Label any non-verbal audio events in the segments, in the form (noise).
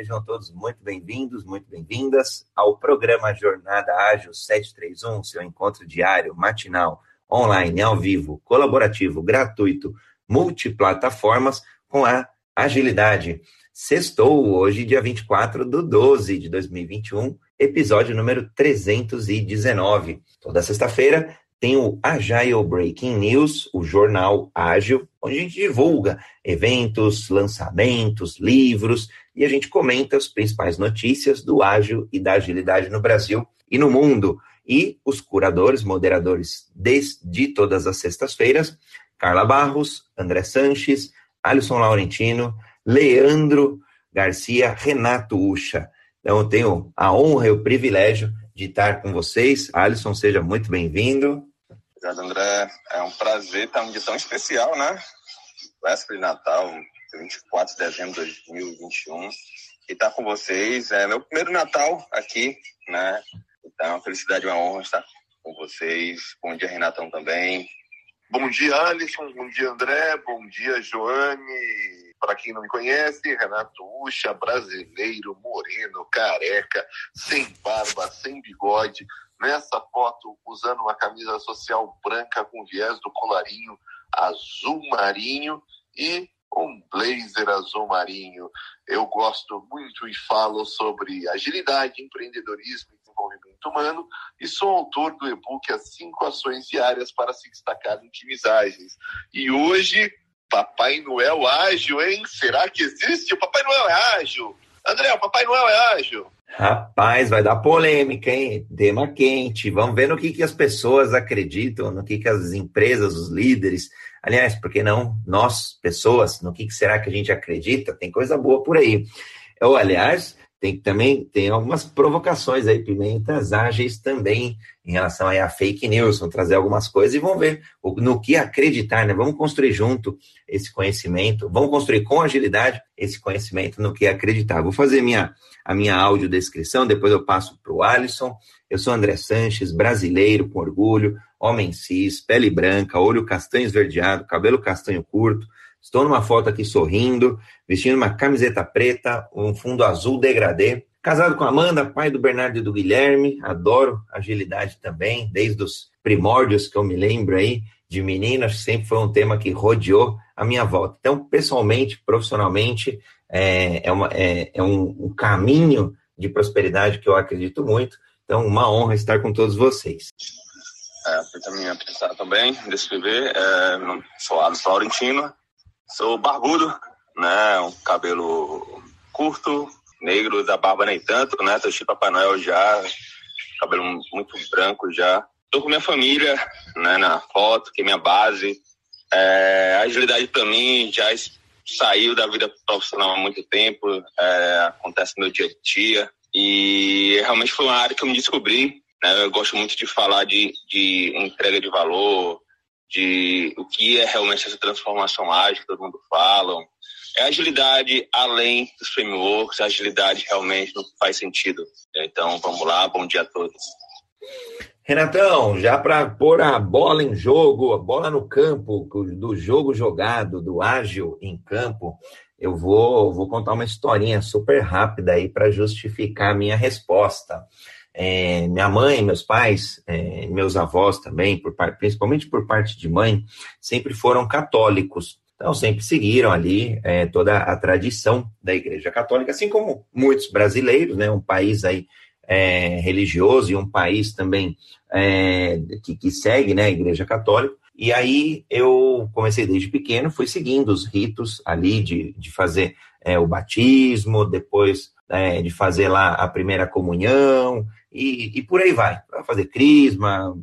Sejam todos muito bem-vindos, muito bem-vindas ao programa Jornada Ágil 731, seu encontro diário, matinal, online, ao vivo, colaborativo, gratuito, multiplataformas com a agilidade. Sextou hoje, dia 24 do 12 de 2021, episódio número 319. Toda sexta-feira tem o Agile Breaking News, o jornal ágil, onde a gente divulga eventos, lançamentos, livros e a gente comenta as principais notícias do ágil e da agilidade no Brasil e no mundo. E os curadores, moderadores de todas as sextas-feiras, Carla Barros, André Sanches, Alisson Laurentino, Leandro Garcia, Renato Ucha. Então, eu tenho a honra e o privilégio de estar com vocês. Alisson, seja muito bem-vindo. Obrigado, André. É um prazer estar um dia tão especial, né? Véspera de Natal, 24 de dezembro de 2021. E estar com vocês. É meu primeiro Natal aqui, né? Então, é uma felicidade, uma honra estar com vocês. Bom dia, Renatão, também. Bom dia, Alisson. Bom dia, André. Bom dia, Joane. Para quem não me conhece, Renato Ucha, brasileiro, moreno, careca, sem barba, sem bigode, nessa foto usando uma camisa social branca com viés do colarinho azul marinho e um blazer azul marinho. Eu gosto muito e falo sobre agilidade, empreendedorismo e desenvolvimento humano e sou autor do e-book As 5 Ações Diárias para se destacar em times ágeis. E hoje, Papai Noel ágil, hein? Será que existe? O Papai Noel é ágil? André, o Papai Noel é ágil? Rapaz, vai dar polêmica, hein? Tema quente. Vamos ver no que, que as pessoas acreditam, no que, que as empresas, os líderes, aliás, por que não nós, pessoas, no que, que será que a gente acredita? Tem coisa boa por aí. Eu, aliás, tem também tem algumas provocações aí, pimentas ágeis também em relação aí a fake news, vão trazer algumas coisas e vão ver no que acreditar, né? Vamos construir junto esse conhecimento, vamos construir com agilidade esse conhecimento no que acreditar. Vou fazer minha, a minha audiodescrição, depois eu passo para o Alisson. Eu sou André Sanches, brasileiro com orgulho, homem cis, pele branca, olho castanho esverdeado, cabelo castanho curto, Estou numa foto aqui sorrindo, vestindo uma camiseta preta, um fundo azul degradê. Casado com Amanda, pai do Bernardo e do Guilherme. Adoro agilidade também, desde os primórdios que eu me lembro aí de meninas, sempre foi um tema que rodeou a minha volta. Então, pessoalmente, profissionalmente, é, é, uma, é, é um, um caminho de prosperidade que eu acredito muito. Então, uma honra estar com todos vocês. É, eu também pensar também, descrever, é, sou Alisson Laurentino, Sou barbudo, né? Um cabelo curto, negro, da barba nem tanto, né? Tô tipo Papai Noel já, cabelo muito branco já. Tô com minha família, né? Na foto, que é minha base. É, a agilidade para mim já saiu da vida profissional há muito tempo, é, acontece no meu dia a dia. E realmente foi uma área que eu me descobri. Né? Eu gosto muito de falar de, de entrega de valor, de o que é realmente essa transformação ágil que todo mundo fala. É agilidade além dos frameworks, agilidade realmente não faz sentido. Então, vamos lá, bom dia a todos. Renatão, já para pôr a bola em jogo, a bola no campo, do jogo jogado, do ágil em campo, eu vou, vou contar uma historinha super rápida aí para justificar a minha resposta. É, minha mãe, meus pais, é, meus avós também, por, principalmente por parte de mãe, sempre foram católicos. Então, sempre seguiram ali é, toda a tradição da Igreja Católica, assim como muitos brasileiros, né? Um país aí é, religioso e um país também é, que, que, segue né, a Igreja Católica. E aí eu comecei desde pequeno, fui seguindo os ritos ali de, de fazer é, o batismo, depois é, de fazer lá a primeira comunhão, e, e por aí vai. Para fazer crisma,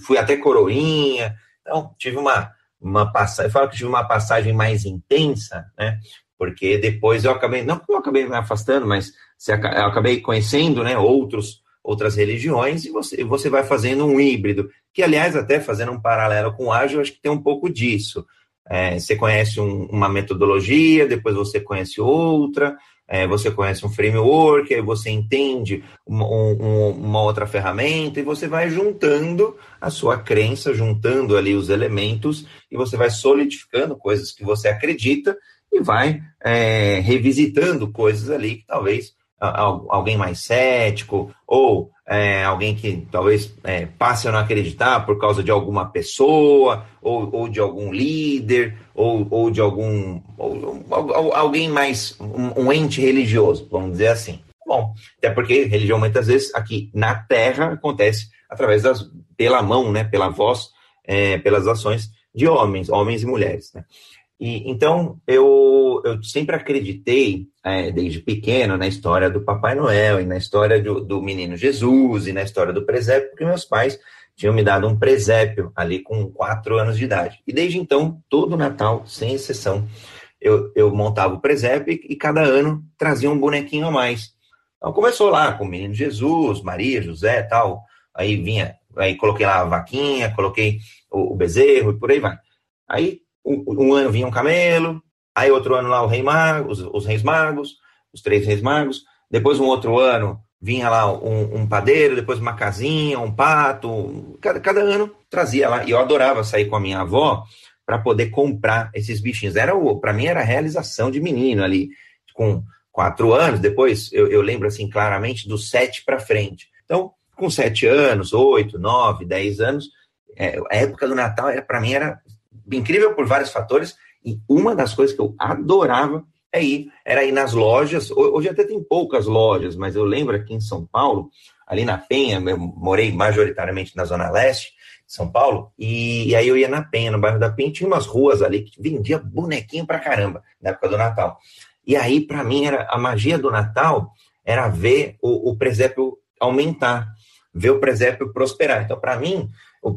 fui até coroinha. Então, tive uma, uma passagem, eu falo que tive uma passagem mais intensa, né? Porque depois eu acabei, não que eu acabei me afastando, mas eu acabei conhecendo, né, outros, outras religiões e você, você vai fazendo um híbrido, que aliás, até fazendo um paralelo com o ágil, acho que tem um pouco disso. É, você conhece um, uma metodologia, depois você conhece outra, é, você conhece um framework, aí você entende uma, um, uma outra ferramenta e você vai juntando a sua crença, juntando ali os elementos e você vai solidificando coisas que você acredita e vai é, revisitando coisas ali que talvez alguém mais cético ou é, alguém que talvez é, passe a não acreditar por causa de alguma pessoa ou, ou de algum líder ou, ou de algum ou, ou, alguém mais um, um, ente religioso, vamos dizer assim. Bom, até porque religião muitas vezes aqui na Terra acontece através das pela mão, né, pela voz, é, pelas ações de homens, homens e mulheres, né? E, então, eu, eu sempre acreditei, é, desde pequeno, na história do Papai Noel e na história do, do menino Jesus e na história do presépio, porque meus pais tinham me dado um presépio ali com quatro anos de idade. E desde então, todo Natal, sem exceção, eu, eu montava o presépio e, e cada ano trazia um bonequinho a mais. Então começou lá com o menino Jesus, Maria, José tal. Aí vinha, aí coloquei lá a vaquinha, coloquei o, o bezerro e por aí vai. Aí um, um, ano vinha um camelo, aí outro ano lá o rei mago, os, os, reis magos, os três reis magos, depois um outro ano vinha lá um, um padeiro, depois uma casinha, um pato, cada, cada ano trazia lá, e eu adorava sair com a minha avó para poder comprar esses bichinhos, era para mim era a realização de menino ali, com quatro anos, depois eu, eu lembro assim claramente dos sete para frente, então com sete anos, oito, nove, dez anos, é, a época do Natal era para mim era incrível por vários fatores, e uma das coisas que eu adorava é ir, era ir nas lojas, hoje até tem poucas lojas, mas eu lembro aqui em São Paulo, ali na Penha, eu morei majoritariamente na Zona Leste São Paulo, e, e aí eu ia na Penha, no bairro da Penha, tinha umas ruas ali que vendia bonequinho pra caramba, na época do Natal. E aí, para mim, era a magia do Natal era ver o, o presépio aumentar, ver o presépio prosperar. Então, para mim,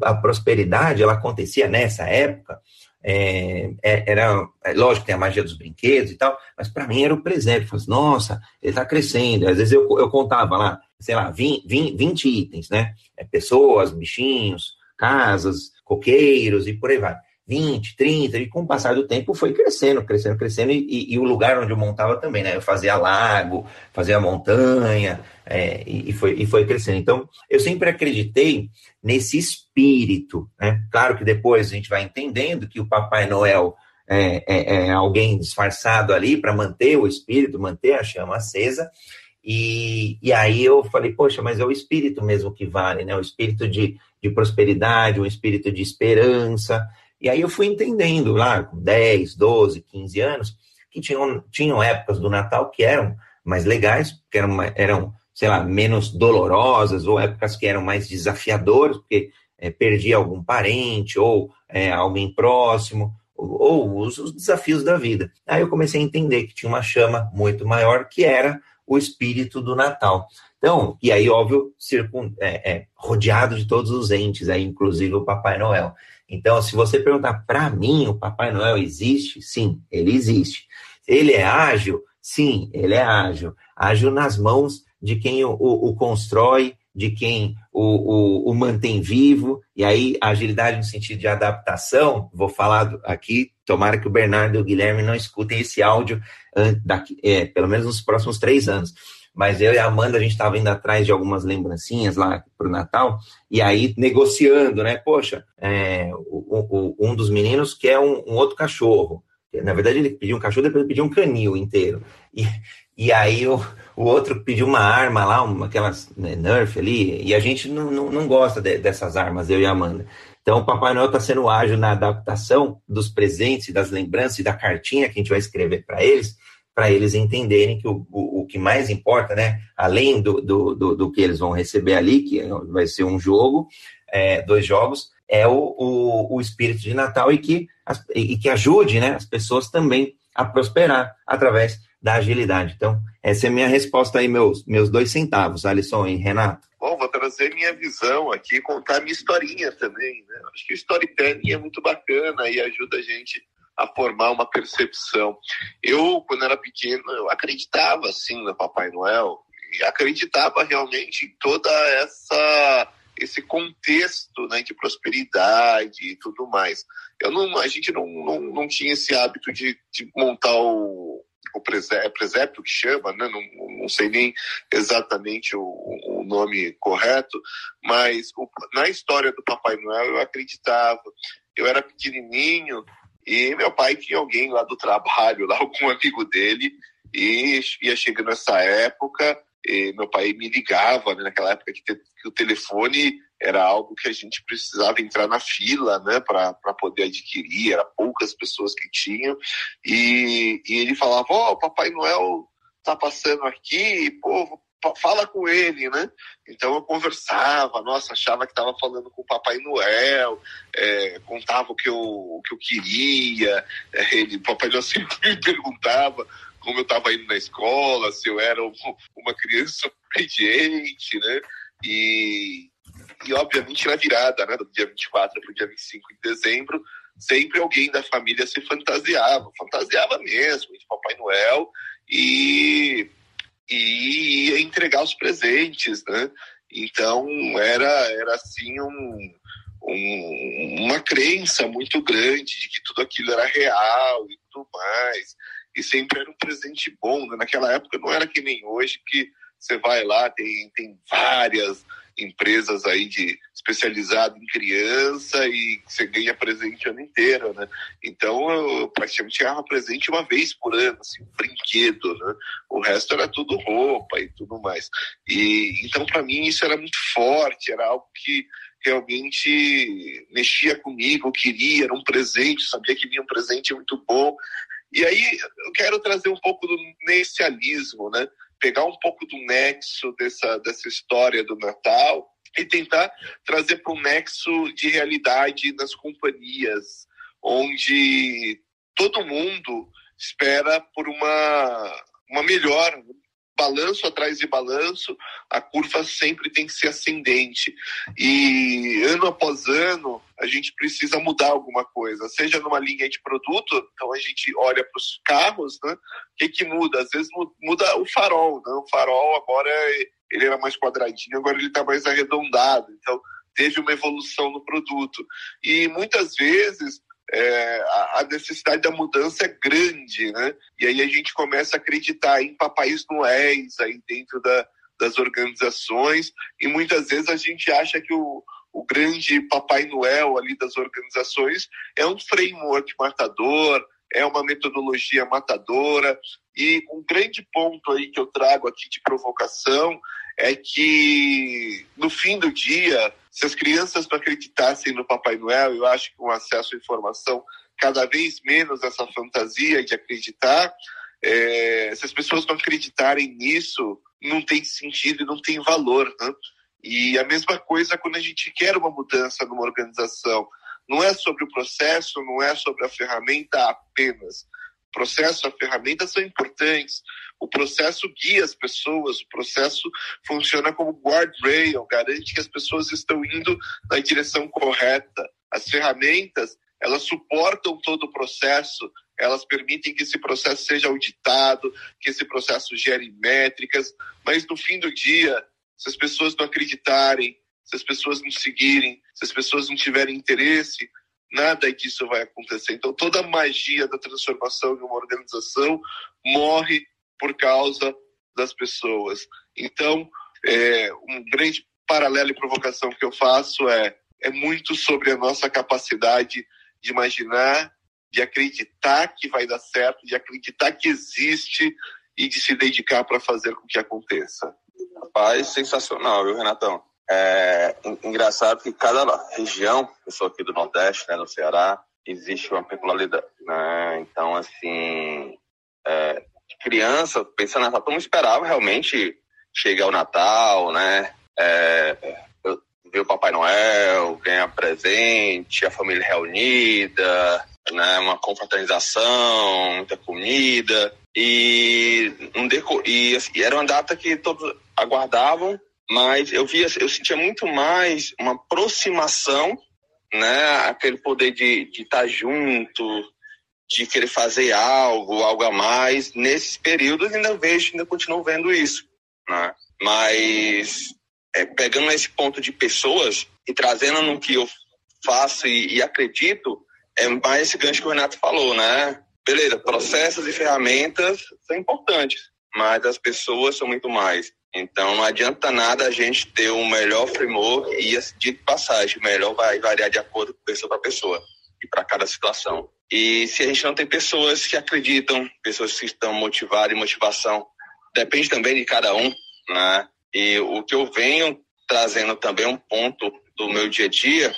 a prosperidade ela acontecia nessa época. É, é era é, lógico tem a magia dos brinquedos e tal, mas para mim era o presépio. Falei, Nossa, ele está crescendo. Às vezes eu, eu contava lá, sei lá, 20, 20, 20 itens, né? É, pessoas, bichinhos, casas, coqueiros e por aí vai. 20, 30, e com o passar do tempo foi crescendo, crescendo, crescendo, e, e, e o lugar onde eu montava também, né? Eu fazia lago, fazia montanha, é, e, e, foi, e foi crescendo. Então, eu sempre acreditei nesse espírito, né? Claro que depois a gente vai entendendo que o Papai Noel é, é, é alguém disfarçado ali para manter o espírito, manter a chama acesa, e, e aí eu falei, poxa, mas é o espírito mesmo que vale, né? O espírito de, de prosperidade, o espírito de esperança, e aí eu fui entendendo lá, com 10, 12, 15 anos, que tinham, tinham épocas do Natal que eram mais legais, que eram, eram sei lá, menos dolorosas, ou épocas que eram mais desafiadoras, porque é, perdia algum parente, ou é, alguém próximo, ou, ou os, os, desafios da vida. Aí eu comecei a entender que tinha uma chama muito maior, que era o espírito do Natal. Então, e aí, óbvio, circun, é, é rodeado de todos os entes, aí, inclusive o Papai Noel. Então, se você perguntar para mim, o Papai Noel existe? Sim, ele existe. Ele é ágil? Sim, ele é ágil. Ágil nas mãos de quem o, o, o constrói, de quem o, o, mantém vivo, e aí agilidade no sentido de adaptação, vou falar aqui, tomara que o Bernardo e o Guilherme não escutem esse áudio daqui, é, pelo menos nos próximos três anos mas eu e a Amanda, a gente estava indo atrás de algumas lembrancinhas lá para o Natal, e aí negociando, né? Poxa, é, o, o, um dos meninos quer um, um, outro cachorro. Na verdade, ele pediu um cachorro, depois ele pediu um canil inteiro. E, e aí o, o outro pediu uma arma lá, uma, aquelas né, Nerf ali, e a gente não, não, não gosta de, dessas armas, eu e a Amanda. Então, o Papai Noel está sendo ágil na adaptação dos presentes, das lembranças e da cartinha que a gente vai escrever para eles, para eles entenderem que o, o, o, que mais importa, né, além do, do, do, do, que eles vão receber ali, que vai ser um jogo, é, dois jogos, é o, o, o, espírito de Natal e que, e que ajude né, as pessoas também a prosperar através da agilidade. Então, essa é a minha resposta aí, meus, meus dois centavos, Alisson e Renato. Bom, vou trazer minha visão aqui, contar minha historinha também. Né? Acho que o storytelling é muito bacana e ajuda a gente a formar uma percepção. Eu, quando era pequeno, eu acreditava assim no Papai Noel e acreditava realmente em toda essa esse contexto né, de prosperidade e tudo mais. Eu não, a gente não, não, não tinha esse hábito de, de montar o, o presépio, presépio que chama, né? não, não sei nem exatamente o, o nome correto, mas o, na história do Papai Noel eu acreditava. Eu era pequenininho E meu pai tinha alguém lá do trabalho, (laughs) lá algum amigo dele, e ia chegando essa época, meu pai me ligava, né, naquela época que, que, o telefone era algo que a gente precisava entrar na fila, né, para poder adquirir, era poucas pessoas que tinham, e, e ele falava, ó, oh, Papai Noel tá passando aqui, pô, fala com ele, né? Então eu conversava, nossa, achava que estava falando com o Papai Noel, é, contava o que eu, o que eu queria, é, ele, o Papai Noel sempre me perguntava como eu estava indo na escola, se eu era uma criança obediente, né? E, e obviamente na virada, né, do dia 24 para o dia 25 de dezembro, sempre alguém da família se fantasiava, fantasiava mesmo, de Papai Noel, e, e ia entregar os presentes, né? Então era, era assim um, um, uma crença muito grande de que tudo aquilo era real e tudo mais e sempre era um presente bom. Né? Naquela época não era que nem hoje, que você vai lá, tem, tem várias empresas aí de especializado em criança e você ganha presente o ano inteiro, né? Então eu praticamente ganhava presente uma vez por ano, assim, um brinquedo, né? O resto era tudo roupa e tudo mais. E então para mim isso era muito forte, era algo que realmente mexia comigo, queria, era um presente, sabia que vinha um presente muito bom e aí eu quero trazer um pouco do necialismo, né? Pegar um pouco do nexo dessa, dessa história do Natal e tentar trazer para um nexo de realidade nas companhias, onde todo mundo espera por uma, uma melhora, balanço atrás de balanço, a curva sempre tem que ser ascendente. E ano após ano, a gente precisa mudar alguma coisa, seja numa linha de produto, então a gente olha para os carros, né? O que, que muda? Às vezes muda o farol, né? O farol agora ele era mais quadradinho, agora ele está mais arredondado. Então teve uma evolução no produto. E muitas vezes é, a necessidade da mudança é grande, né? E aí a gente começa a acreditar em papais noéis aí dentro da, das organizações e muitas vezes a gente acha que o, o grande Papai Noel ali das organizações é um framework matador, é uma metodologia matadora e um grande ponto aí que eu trago aqui de provocação é que no fim do dia se as crianças não acreditassem no Papai Noel, eu acho que com acesso à informação cada vez menos essa fantasia de acreditar, é, se as pessoas não acreditarem nisso, não tem sentido e não tem valor. Né? E a mesma coisa quando a gente quer uma mudança numa organização. Não é sobre o processo, não é sobre a ferramenta apenas. O processo, a ferramenta são importantes, o processo guia as pessoas, o processo funciona como guardrail, garante que as pessoas estão indo na direção correta. As ferramentas, elas suportam todo o processo, elas permitem que esse processo seja auditado, que esse processo gere métricas, mas no fim do dia, se as pessoas não acreditarem, se as pessoas não seguirem, se as pessoas não tiverem interesse, nada disso vai acontecer. Então, toda a magia da transformação de uma organização morre por causa das pessoas. Então, é, um grande paralelo e provocação que eu faço é, é muito sobre a nossa capacidade de imaginar, de acreditar que vai dar certo, de acreditar que existe e de se dedicar para fazer com que aconteça. Rapaz, sensacional, viu, Renatão? É engraçado que cada região, eu sou aqui do Nordeste, né, no Ceará, existe uma peculiaridade, né? Então, assim, é, criança, pensando todo mundo esperava realmente chegar o Natal, né? É, ver o Papai Noel, ganhar presente, a família reunida, né? Uma confraternização, muita comida. E, um e, assim, era uma data que todos aguardavam, mas eu via, eu sentia muito mais uma aproximação, né? Aquele poder de, estar junto, de querer fazer algo, algo a mais. Nesses períodos ainda vejo, ainda continuo vendo isso, né? Mas é, pegando esse ponto de pessoas e trazendo no que eu faço e, e acredito, é mais esse gancho que o Renato falou, né? Beleza, processos e ferramentas são importantes, mas as pessoas são muito mais. Então não adianta nada a gente ter um melhor framework e de passagem, o melhor vai variar de acordo com pessoa para pessoa e para cada situação. E se a gente não tem pessoas que acreditam, pessoas que estão motivadas e motivação, depende também de cada um, né? E o que eu venho trazendo também um ponto do meu dia a dia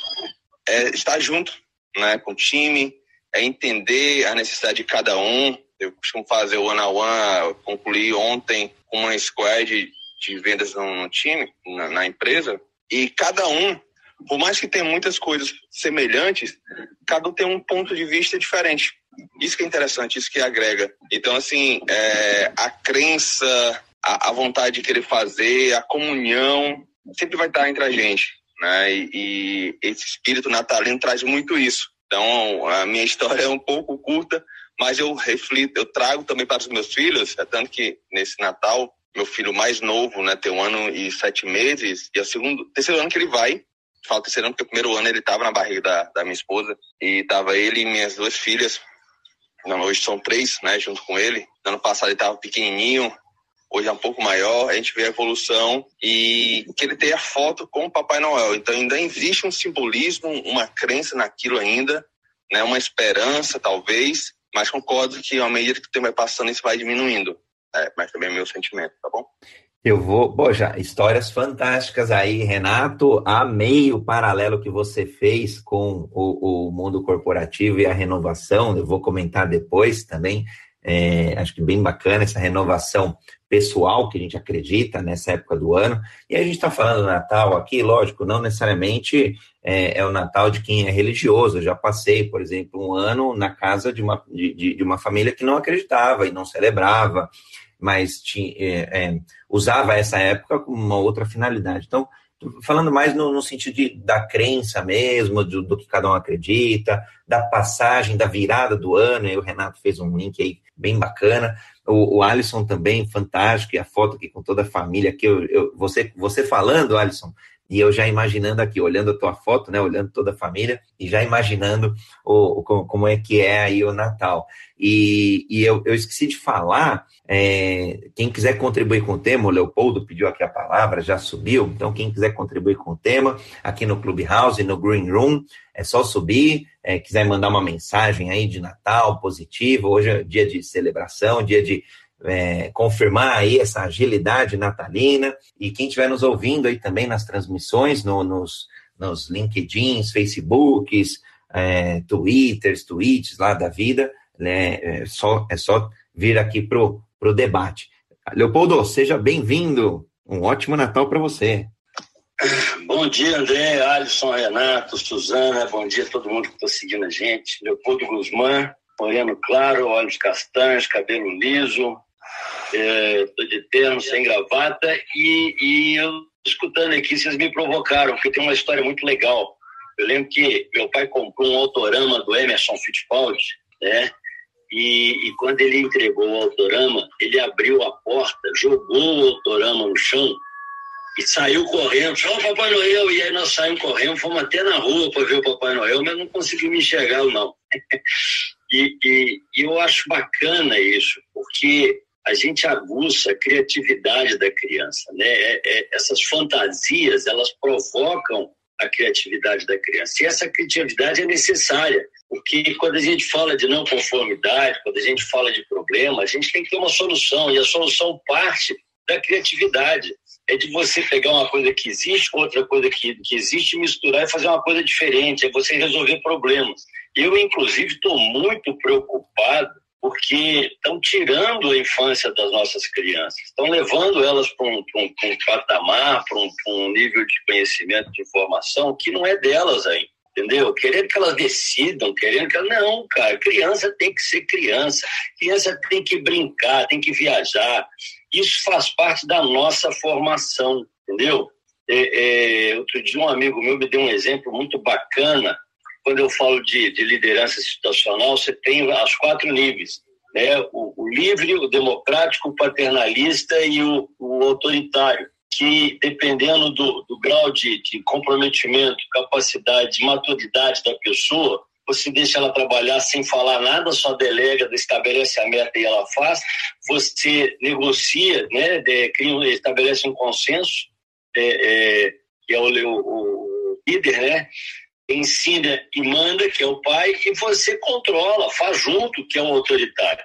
é estar junto, né, com o time, é entender a necessidade de cada um. Eu costumo fazer o one on one, concluí ontem com uma squad de, vendas no time, na, na empresa, e cada um por mais que tenha muitas coisas semelhantes, cada um tem um ponto de vista diferente. Isso que é interessante, isso que agrega. Então, assim, é, a crença, a, a, vontade de querer fazer, a comunhão, sempre vai estar entre a gente. Né? E, e esse espírito natalino traz muito isso. Então, a minha história é um pouco curta, mas eu reflito, eu trago também para os meus filhos, é tanto que nesse Natal, meu filho mais novo, né, tem um ano e sete meses, e é o segundo, terceiro ano que ele vai, falo terceiro ano porque o primeiro ano ele estava na barriga da, da minha esposa e tava ele e minhas duas filhas. Não, hoje são três, né, junto com ele. Ano passado ele estava pequenininho, hoje é um pouco maior. A gente vê a evolução e que ele tem a foto com o Papai Noel. Então ainda existe um simbolismo, uma crença naquilo ainda, né, uma esperança talvez, mas concordo que à medida que o tempo vai passando isso vai diminuindo. É, mas também é meu sentimento, tá bom? Eu vou, poxa, histórias fantásticas aí, Renato. Amei o paralelo que você fez com o, o mundo corporativo e a renovação. Eu vou comentar depois também. É, acho que bem bacana essa renovação pessoal que a gente acredita nessa época do ano. E a gente está falando do Natal aqui, lógico, não necessariamente é, é, o Natal de quem é religioso. Eu já passei, por exemplo, um ano na casa de uma, de, de uma família que não acreditava e não celebrava mas tinha, é, é, usava essa época com uma outra finalidade. Então, falando mais no, no sentido de, da crença mesmo, do, do, que cada um acredita, da passagem, da virada do ano, e o Renato fez um link aí bem bacana, o, o Alisson também, fantástico, e a foto aqui com toda a família, aqui, eu, eu, você, você falando, Alisson, e eu já imaginando aqui, olhando a tua foto, né, olhando toda a família, e já imaginando o, o como é que é aí o Natal. E, e eu, eu esqueci de falar, é, quem quiser contribuir com o tema, o Leopoldo pediu aqui a palavra, já subiu, então quem quiser contribuir com o tema, aqui no Clubhouse, no Green Room, é só subir, é, quiser mandar uma mensagem aí de Natal positiva, hoje é dia de celebração, dia de é, confirmar aí essa agilidade natalina. E quem estiver nos ouvindo aí também nas transmissões, no, nos, nos LinkedIns, Facebooks, é, Twitters, tweets lá da vida, né, é, só, é só vir aqui pro, pro debate. Leopoldo, seja bem-vindo. Um ótimo Natal para você. Bom dia, André, Alisson, Renato, Suzana. Bom dia a todo mundo que está seguindo a gente. Leopoldo Guzmán, moreno claro, olhos castanhos, cabelo liso, estou é, de terno, sem gravata, e, e eu escutando aqui, vocês me provocaram, porque tem uma história muito legal. Eu lembro que meu pai comprou um autorama do Emerson Fittipaldi, né? E, e, quando ele entregou o autorama, ele abriu a porta, jogou o autorama no chão e saiu correndo, falou, Papai Noel, e aí nós saímos correndo, fomos até na rua para ver o Papai Noel, mas não conseguimos enxergar, não. (laughs) e, e, e eu acho bacana isso, porque a gente aguça a criatividade da criança, né? É, é, essas fantasias, elas provocam a criatividade da criança. E essa criatividade é necessária, porque quando a gente fala de não conformidade, quando a gente fala de problema, a gente tem que ter uma solução, e a solução parte da criatividade. É de você pegar uma coisa que existe outra coisa que, que existe, misturar e fazer uma coisa diferente, é você resolver problemas. Eu, inclusive, estou muito preocupado porque estão tirando a infância das nossas crianças, estão levando elas para um, um, um, patamar, para um, um, nível de conhecimento, de informação que não é delas ainda, entendeu? Querendo que elas decidam, querendo que elas... Não, cara, criança tem que ser criança, criança tem que brincar, tem que viajar, isso faz parte da nossa formação, entendeu? É, é, outro dia um amigo meu me deu um exemplo muito bacana quando eu falo de, de liderança situacional, você tem os quatro níveis. Né? O, o livre, o democrático, o paternalista e o, o autoritário que dependendo do, do grau de, de, comprometimento, capacidade, maturidade da pessoa, você deixa ela trabalhar sem falar nada, só delega, estabelece a meta e ela faz. Você negocia, né, de, cria, estabelece um consenso, é, é, que é o, o, o líder, né? Ensina e manda, que é o pai, e você controla, faz junto, que é o autoritário.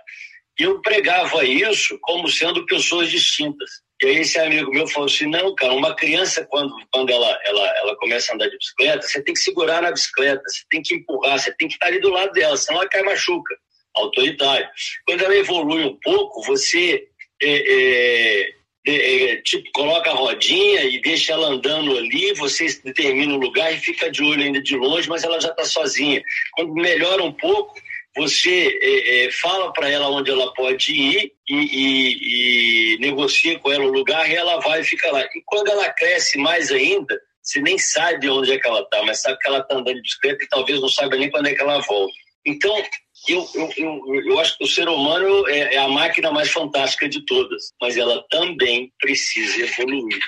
E eu pregava isso como sendo pessoas distintas. E aí esse amigo meu falou assim, não, cara, uma criança, quando, quando ela, ela, ela começa a andar de bicicleta, você tem que segurar na bicicleta, você tem que empurrar, você tem que estar ali do lado dela, senão ela cai machuca. Autoritário. Quando ela evolui um pouco, você é, é, é, tipo, coloca a rodinha e deixa ela andando ali, você determina o lugar e fica de olho ainda de longe, mas ela já está sozinha. Quando melhora um pouco, você é, é, fala para ela onde ela pode ir e, e, e, negocia com ela o lugar e ela vai e fica lá. E quando ela cresce mais ainda, você nem sabe onde é que ela está, mas sabe que ela está andando de bicicleta e talvez não saiba nem quando é que ela volta. Então, eu, eu, eu, eu acho que o ser humano é, é a máquina mais fantástica de todas, mas ela também precisa evoluir.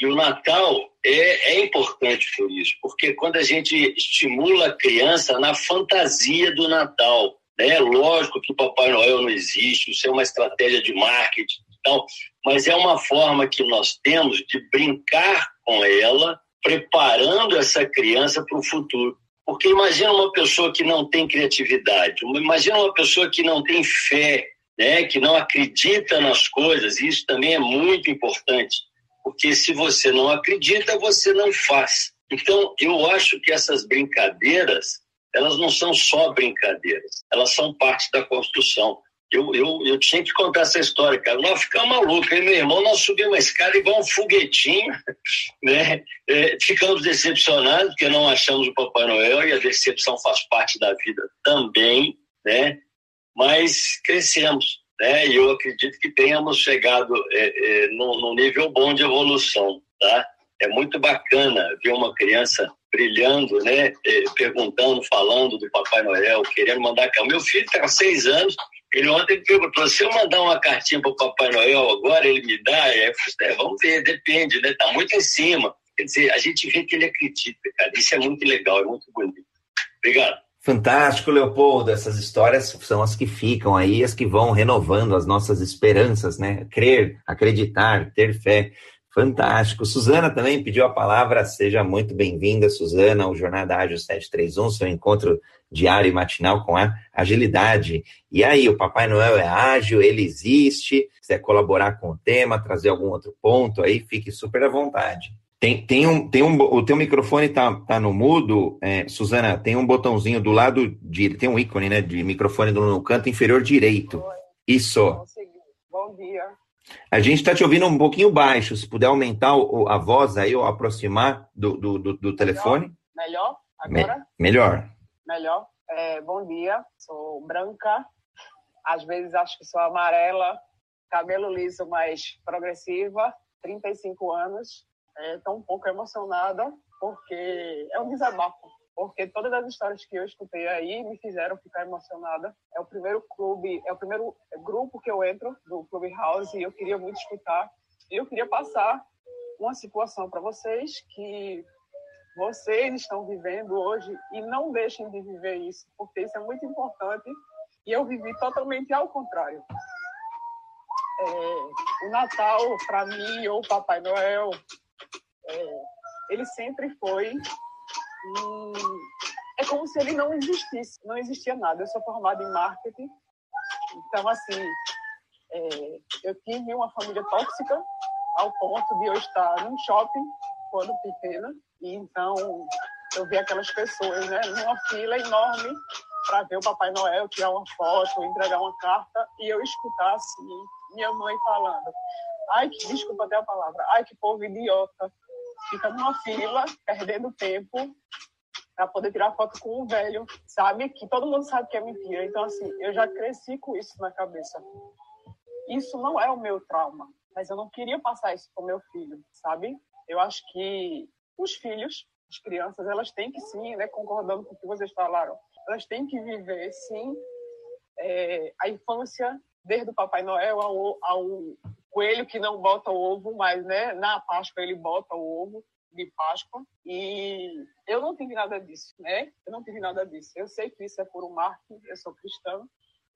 E o Natal é, é importante por isso, porque quando a gente estimula a criança na fantasia do Natal, né? Lógico que Papai Noel não existe, isso é uma estratégia de marketing e tal, mas é uma forma que nós temos de brincar com ela, preparando essa criança para o futuro. Porque imagina uma pessoa que não tem criatividade, imagina uma pessoa que não tem fé, né, que não acredita nas coisas, e isso também é muito importante, porque se você não acredita, você não faz. Então, eu acho que essas brincadeiras, elas não são só brincadeiras, elas são parte da construção. Eu, eu, eu tinha que contar essa história, cara. Nós ficamos malucos. Aí, meu irmão, nós subimos uma escada igual um foguetinho, (laughs) né? É, ficamos decepcionados porque não achamos o Papai Noel e a decepção faz parte da vida também, né? Mas crescemos, né? E eu acredito que tenhamos chegado é, é, num, nível bom de evolução, tá? É muito bacana ver uma criança brilhando, né? É, perguntando, falando do Papai Noel, querendo mandar. O meu filho está com seis anos ele ontem perguntou: se eu mandar uma cartinha para o Papai Noel agora, ele me dá? É, vamos ver, depende, né? Está muito em cima. Quer dizer, a gente vê que ele acredita, cara. Isso é muito legal, é muito bonito. Obrigado. Fantástico, Leopoldo. Essas histórias são as que ficam aí, as que vão renovando as nossas esperanças, né? Crer, acreditar, ter fé. Fantástico. Suzana também pediu a palavra. Seja muito bem-vinda, Suzana, ao Jornada Ágil 731, seu encontro diário e matinal com a agilidade. E aí, o Papai Noel é ágil, ele existe. Se quiser colaborar com o tema, trazer algum outro ponto aí, fique super à vontade. Tem, tem um, tem um, o teu microfone tá, tá no mudo, é, Suzana, tem um botãozinho do lado de, tem um ícone, né, de microfone no canto inferior direito. Isso. Bom dia. A gente está te ouvindo um pouquinho baixo. Se puder aumentar a voz aí ou aproximar do, do, do, do telefone. Melhor? Agora? Me, melhor. Melhor. É, bom dia, sou branca. Às vezes acho que sou amarela, cabelo liso, mais progressiva, 35 anos. Estou é, um pouco emocionada porque é um desabafo porque todas as histórias que eu escutei aí me fizeram ficar emocionada. É o primeiro clube, é o primeiro grupo que eu entro do Clube House e eu queria muito escutar. E eu queria passar uma situação para vocês que vocês estão vivendo hoje e não deixem de viver isso, porque isso é muito importante. E eu vivi totalmente ao contrário. É, o Natal, para mim, ou o Papai Noel, é, ele sempre foi e é como se ele não existisse, não existia nada. Eu sou formada em marketing, então, assim, é, eu tive uma família tóxica ao ponto de eu estar num shopping quando pequena, e então eu vi aquelas pessoas, né, numa fila enorme para ver o Papai Noel, tirar uma foto, entregar uma carta, e eu escutar assim, minha mãe falando: ai, que desculpa até a palavra, ai, que povo idiota, fica numa fila, perdendo tempo, para poder tirar foto com um velho, sabe? Que todo mundo sabe que é mentira. Então, assim, eu já cresci com isso na cabeça. Isso não é o meu trauma, mas eu não queria passar isso para o meu filho, sabe? Eu acho que os filhos, as crianças, elas têm que sim, né? Concordando com o que vocês falaram, elas têm que viver, sim, é, a infância, desde o Papai Noel ao, ao coelho que não bota o ovo, mas né, na Páscoa ele bota o ovo de Páscoa e eu não tive nada disso, né? Eu não tive nada disso. Eu sei que isso é por um marketing, eu sou cristã,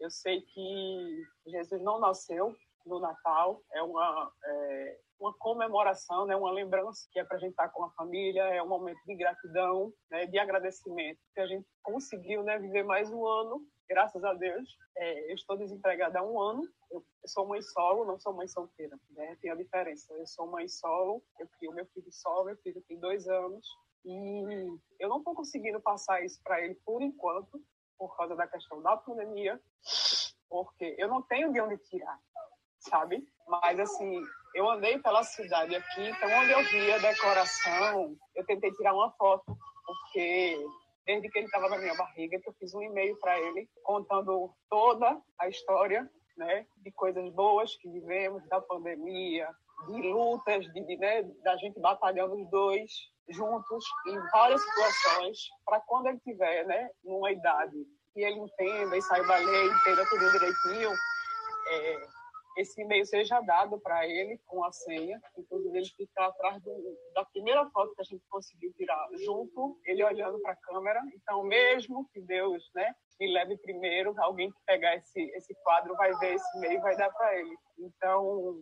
eu sei que Jesus não nasceu no Natal, é uma, é uma comemoração, né, uma lembrança que é para a gente estar tá com a família, é um momento de gratidão, né, de agradecimento, que a gente conseguiu né, viver mais um ano, graças a Deus. É, eu estou desempregada há um ano, eu, sou mãe solo, não sou mãe solteira, né, tem a diferença. Eu sou mãe solo, eu crio meu filho solo, meu filho tem dois anos, e eu não estou conseguindo passar isso para ele por enquanto, por causa da questão da pandemia, porque eu não tenho de onde tirar, sabe? Mas assim, eu andei pela cidade aqui, então onde eu vi a decoração, eu tentei tirar uma foto, porque desde que ele estava na minha barriga, que eu fiz um e-mail para ele contando toda a história, né, de coisas boas que vivemos, da pandemia, de lutas, de, de né, da gente batalhando os dois juntos em várias situações, para quando ele tiver, né, numa idade que ele entenda e saiba ler, entenda tudo direitinho, é, esse e-mail seja dado para ele com a senha, inclusive ele fica atrás do, da primeira foto que a gente conseguiu tirar junto, ele olhando para a câmera. Então, mesmo que Deus, né, me leve primeiro, alguém que pegar esse esse quadro vai ver esse e-mail e vai dar para ele. Então,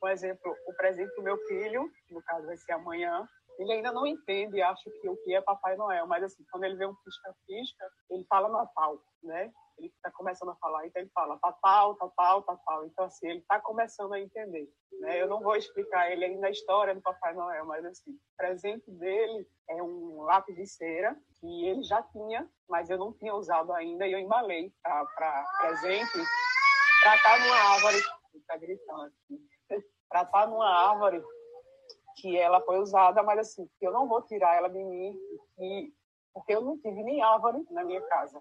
por exemplo, o presente do meu filho, no caso vai ser amanhã, ele ainda não entende, acha que o que é Papai Noel, mas assim, quando ele vê um pisca-pisca, ele fala Natal, né? Ele está começando a falar, então ele fala Tatal, Tatal, Tatal. Então, assim, ele está começando a entender. Né? Eu não vou explicar ele ainda a história do Papai Noel, mas assim, o presente dele é um lápis de cera que ele já tinha, mas eu não tinha usado ainda e eu embalei para presente para estar tá numa árvore. Ele está gritando aqui. (laughs) para estar tá numa árvore que ela foi usada, mas assim, eu não vou tirar ela de mim, que, porque eu não tive nem árvore na minha casa.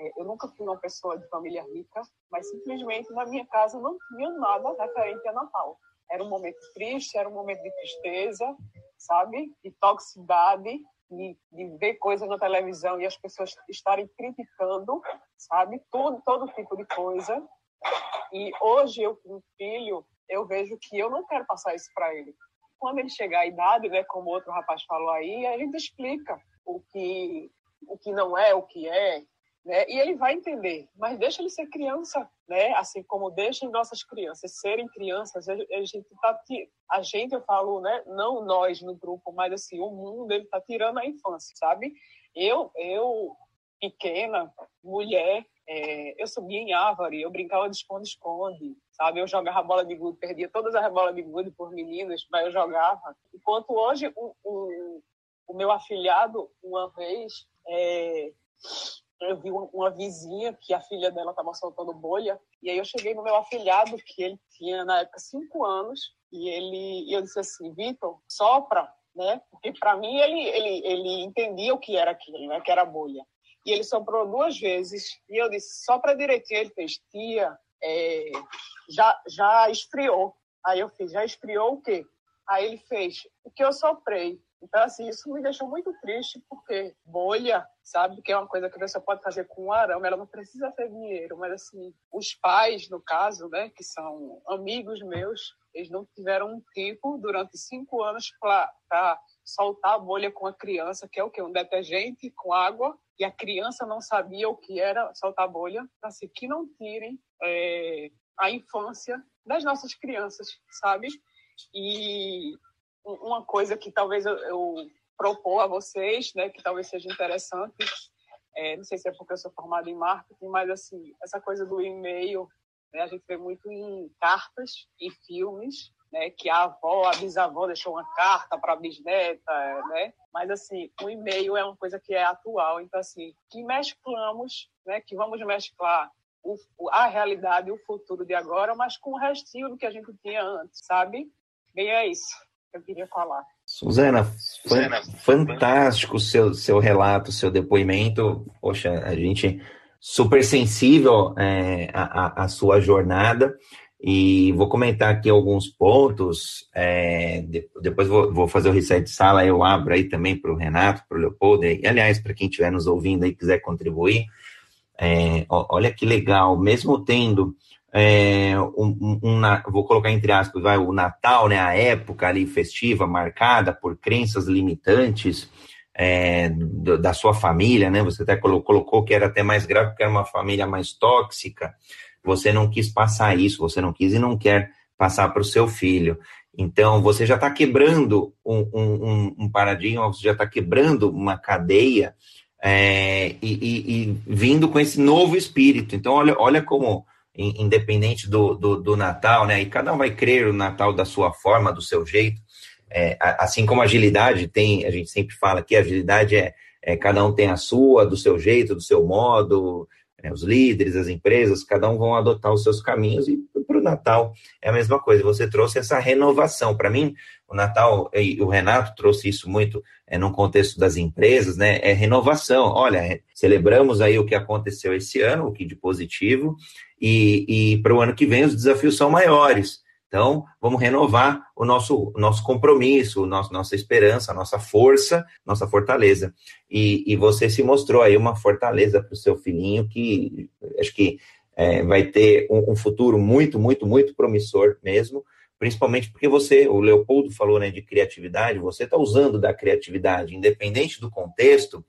É, eu nunca fui uma pessoa de família rica, mas simplesmente na minha casa não tinha nada referente a Natal. Era um momento triste, era um momento de tristeza, sabe? De toxicidade, de, de ver coisas na televisão e as pessoas estarem criticando, sabe? Todo, todo tipo de coisa. E hoje eu com filho, eu vejo que eu não quero passar isso para ele quando ele chegar à idade, né, como outro rapaz falou aí, a gente explica o que, o que não é, o que é, né? E ele vai entender, mas deixa ele ser criança, né? Assim como deixem nossas crianças serem crianças, a gente tá a gente eu falo, né? Não nós no grupo, mas assim o mundo ele tá tirando a infância, sabe? Eu eu pequena mulher é, eu subia em árvore, eu brincava de esconde-esconde, sabe? Eu jogava bola de gude, perdia todas as bolas de gude por meninas, mas eu jogava. Enquanto hoje o, o, o meu afilhado, uma vez, é, eu vi uma, vizinha que a filha dela estava soltando bolha, e aí eu cheguei no meu afilhado, que ele tinha na época cinco anos, e ele, e eu disse assim, Vitor, sopra, né? Porque para mim ele, ele, ele entendia o que era aquilo, né? Que era bolha. E ele soprou duas vezes. E eu disse, só para direitinho. Ele fez, tia, é, já, já esfriou. Aí eu fiz, já esfriou o quê? Aí ele fez, o que eu soprei. Então, assim, isso me deixou muito triste, porque bolha, sabe, que é uma coisa que você pode fazer com um arame, ela não precisa ter dinheiro, mas, assim, os pais, no caso, né, que são amigos meus, eles não tiveram um tempo durante cinco anos para soltar a bolha com a criança, que é o quê? Um detergente com água, e a criança não sabia o que era soltar bolha, assim, que não tirem é, a infância das nossas crianças, sabe? E uma coisa que talvez eu, eu propor a vocês, né, que talvez seja interessante, é, não sei se é porque eu sou formada em marketing, mas assim, essa coisa do e-mail, né, a gente vê muito em cartas, em filmes, né, que a avó, a bisavó deixou uma carta para a bisneta, né? Mas assim, o e-mail é uma coisa que é atual, então assim, que mesclamos, né, que vamos mesclar o, a realidade e o futuro de agora, mas com o restinho do que a gente tinha antes, sabe? Bem, é isso eu queria falar. Suzana, Suzana fantástico o seu, seu relato, seu depoimento. Poxa, a gente super sensível é, à, sua jornada. E vou comentar aqui alguns pontos. É, depois vou, vou, fazer o reset de sala, eu abro aí também para o Renato, para o Leopoldo. E, aliás, para quem estiver nos ouvindo e quiser contribuir, é, olha que legal, mesmo tendo é, um, um, um, vou colocar entre aspas, vai, o Natal, né, a época ali festiva marcada por crenças limitantes é, da sua família, né? Você até colocou que era até mais grave porque era uma família mais tóxica. Você não quis passar isso, você não quis e não quer passar para o seu filho. Então, você já está quebrando um, um, um, paradigma, você já está quebrando uma cadeia é, e, e, e, vindo com esse novo espírito. Então, olha, olha como, independente do, do, do, Natal, né? E cada um vai crer o Natal da sua forma, do seu jeito. É, assim como agilidade tem, a gente sempre fala que agilidade é, é cada um tem a sua, do seu jeito, do seu modo, é, os líderes, as empresas, cada um vão adotar os seus caminhos e para o Natal é a mesma coisa. Você trouxe essa renovação. Para mim, o Natal, e o Renato trouxe isso muito é, no contexto das empresas, né? É renovação. Olha, celebramos aí o que aconteceu esse ano, o que de positivo, e, e para o ano que vem os desafios são maiores. Então, vamos renovar o nosso, nosso compromisso, nosso, nossa esperança, nossa força, nossa fortaleza. E, e você se mostrou aí uma fortaleza para o seu filhinho, que acho que é, vai ter um, um, futuro muito, muito, muito promissor mesmo, principalmente porque você, o Leopoldo falou né, de criatividade, você está usando da criatividade, independente do contexto.